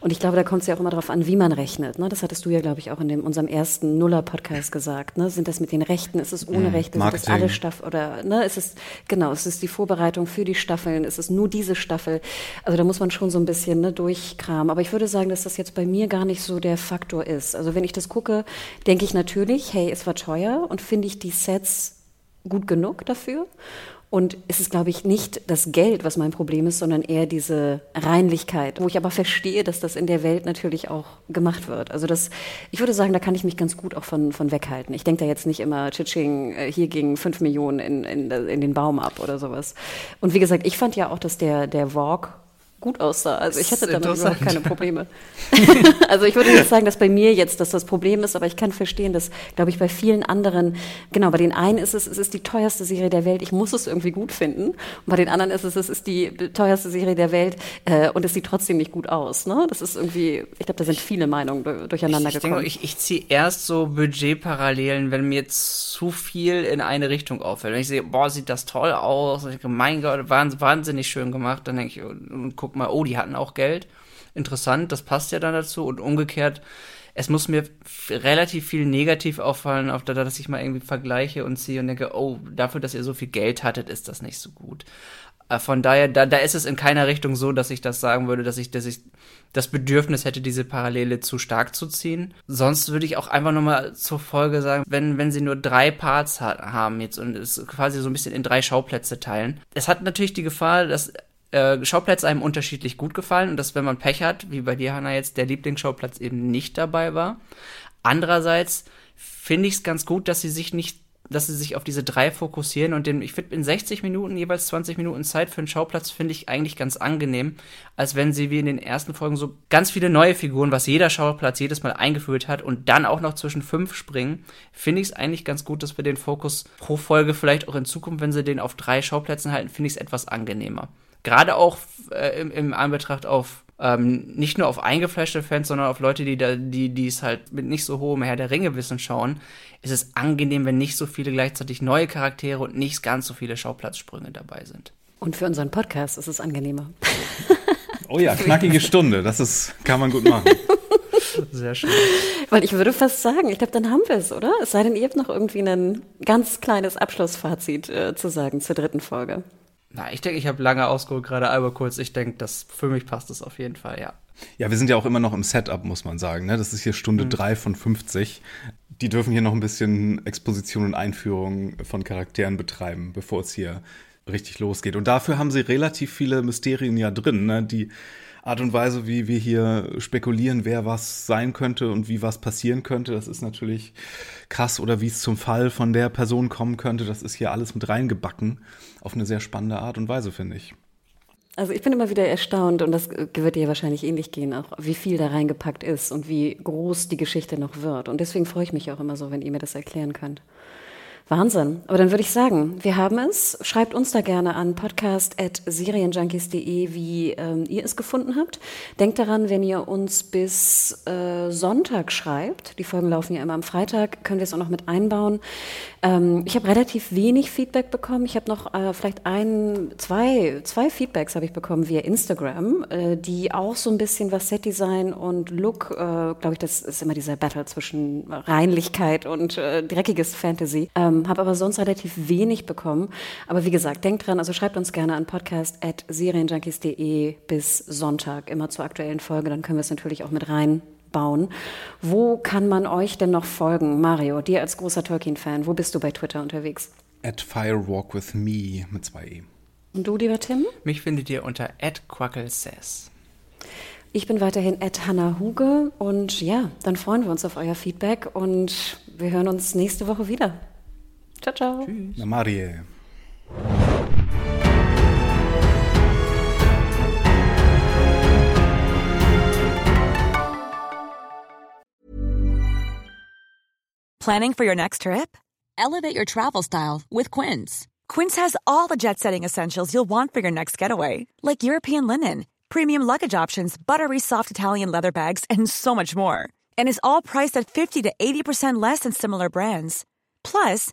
Und ich glaube, da kommt es ja auch immer darauf an, wie man rechnet. Ne? Das hattest du ja, glaube ich, auch in dem, unserem ersten Nuller-Podcast gesagt. Ne? Sind das mit den Rechten? Ist es ohne mm, Rechte? Sind das alle Staffeln? Oder ne? ist es genau? Ist es die Vorbereitung für die Staffeln? Ist es nur diese Staffel? Also da muss man schon so ein bisschen ne, durchkramen. Aber ich würde sagen, dass das jetzt bei mir gar nicht so der Faktor ist. Also wenn ich das gucke, denke ich natürlich, hey, es war teuer und finde ich die Sets gut genug dafür. Und es ist, glaube ich, nicht das Geld, was mein Problem ist, sondern eher diese Reinlichkeit, wo ich aber verstehe, dass das in der Welt natürlich auch gemacht wird. Also das, ich würde sagen, da kann ich mich ganz gut auch von, von weghalten. Ich denke da jetzt nicht immer, Tschitsching, äh, hier gingen fünf Millionen in, in, in den Baum ab oder sowas. Und wie gesagt, ich fand ja auch, dass der, der Walk gut aussah. Also ich hatte damit überhaupt keine Probleme. [LAUGHS] also ich würde nicht sagen, dass bei mir jetzt das das Problem ist, aber ich kann verstehen, dass, glaube ich, bei vielen anderen, genau, bei den einen ist es, es ist die teuerste Serie der Welt, ich muss es irgendwie gut finden. Und bei den anderen ist es, es ist die teuerste Serie der Welt äh, und es sieht trotzdem nicht gut aus. Ne? Das ist irgendwie, ich glaube, da sind viele Meinungen durcheinander ich, ich gekommen. Denke, ich, ich ziehe erst so Budgetparallelen, wenn mir zu viel in eine Richtung auffällt. Wenn ich sehe, boah, sieht das toll aus, ich denke, mein Gott, wahnsinnig schön gemacht, dann denke ich, und guck mal, oh, die hatten auch Geld. Interessant, das passt ja dann dazu. Und umgekehrt, es muss mir relativ viel negativ auffallen, auf der, dass ich mal irgendwie vergleiche und ziehe und denke, oh, dafür, dass ihr so viel Geld hattet, ist das nicht so gut. Äh, von daher, da, da ist es in keiner Richtung so, dass ich das sagen würde, dass ich, dass ich das Bedürfnis hätte, diese Parallele zu stark zu ziehen. Sonst würde ich auch einfach nochmal zur Folge sagen, wenn, wenn sie nur drei Parts ha haben jetzt und es quasi so ein bisschen in drei Schauplätze teilen. Es hat natürlich die Gefahr, dass äh, Schauplätze einem unterschiedlich gut gefallen und dass, wenn man Pech hat, wie bei dir, Hanna, jetzt der Lieblingsschauplatz eben nicht dabei war. Andererseits finde ich es ganz gut, dass sie sich nicht dass sie sich auf diese drei fokussieren und den, ich finde, in 60 Minuten, jeweils 20 Minuten Zeit für einen Schauplatz finde ich eigentlich ganz angenehm, als wenn sie wie in den ersten Folgen so ganz viele neue Figuren, was jeder Schauplatz jedes Mal eingeführt hat und dann auch noch zwischen fünf springen, finde ich es eigentlich ganz gut, dass wir den Fokus pro Folge vielleicht auch in Zukunft, wenn sie den auf drei Schauplätzen halten, finde ich es etwas angenehmer gerade auch äh, im, im Anbetracht auf ähm, nicht nur auf eingefleischte Fans, sondern auf Leute, die da, die, die es halt mit nicht so hohem Herr der Ringe wissen schauen, ist es angenehm, wenn nicht so viele gleichzeitig neue Charaktere und nicht ganz so viele Schauplatzsprünge dabei sind. Und für unseren Podcast ist es angenehmer. [LAUGHS] Oh ja, knackige Stunde, das ist, kann man gut machen. Sehr schön. Weil ich würde fast sagen, ich glaube, dann haben wir es, oder? Es sei denn, ihr habt noch irgendwie ein ganz kleines Abschlussfazit äh, zu sagen zur dritten Folge. Na, ich denke, ich habe lange ausgeholt, gerade einmal kurz. Ich denke, das für mich passt das auf jeden Fall, ja. Ja, wir sind ja auch immer noch im Setup, muss man sagen. Ne? Das ist hier Stunde mhm. 3 von 50. Die dürfen hier noch ein bisschen Exposition und Einführung von Charakteren betreiben, bevor es hier richtig losgeht. Und dafür haben sie relativ viele Mysterien ja drin, ne? die Art und Weise, wie wir hier spekulieren, wer was sein könnte und wie was passieren könnte, das ist natürlich krass. Oder wie es zum Fall von der Person kommen könnte, das ist hier alles mit reingebacken. Auf eine sehr spannende Art und Weise, finde ich. Also ich bin immer wieder erstaunt, und das wird dir wahrscheinlich ähnlich gehen, auch wie viel da reingepackt ist und wie groß die Geschichte noch wird. Und deswegen freue ich mich auch immer so, wenn ihr mir das erklären könnt. Wahnsinn. Aber dann würde ich sagen, wir haben es. Schreibt uns da gerne an podcast.serienjunkies.de, wie ähm, ihr es gefunden habt. Denkt daran, wenn ihr uns bis äh, Sonntag schreibt, die Folgen laufen ja immer am Freitag, können wir es auch noch mit einbauen. Ähm, ich habe relativ wenig Feedback bekommen. Ich habe noch äh, vielleicht ein, zwei, zwei Feedbacks habe ich bekommen via Instagram, äh, die auch so ein bisschen was Setdesign und Look, äh, glaube ich, das ist immer dieser Battle zwischen Reinlichkeit und äh, dreckiges Fantasy. Ähm, habe aber sonst relativ wenig bekommen. Aber wie gesagt, denkt dran, also schreibt uns gerne an podcast.serienjunkies.de bis Sonntag, immer zur aktuellen Folge. Dann können wir es natürlich auch mit reinbauen. Wo kann man euch denn noch folgen? Mario, dir als großer Tolkien-Fan, wo bist du bei Twitter unterwegs? At firewalkwithme mit zwei E. Und du, lieber Tim? Mich findet ihr unter @quacklesays. Ich bin weiterhin at Hannah Huge und ja, dann freuen wir uns auf euer Feedback und wir hören uns nächste Woche wieder. Ciao, ciao. Na Marie. Planning for your next trip? Elevate your travel style with Quince. Quince has all the jet setting essentials you'll want for your next getaway, like European linen, premium luggage options, buttery soft Italian leather bags, and so much more. And is all priced at 50 to 80% less than similar brands. Plus,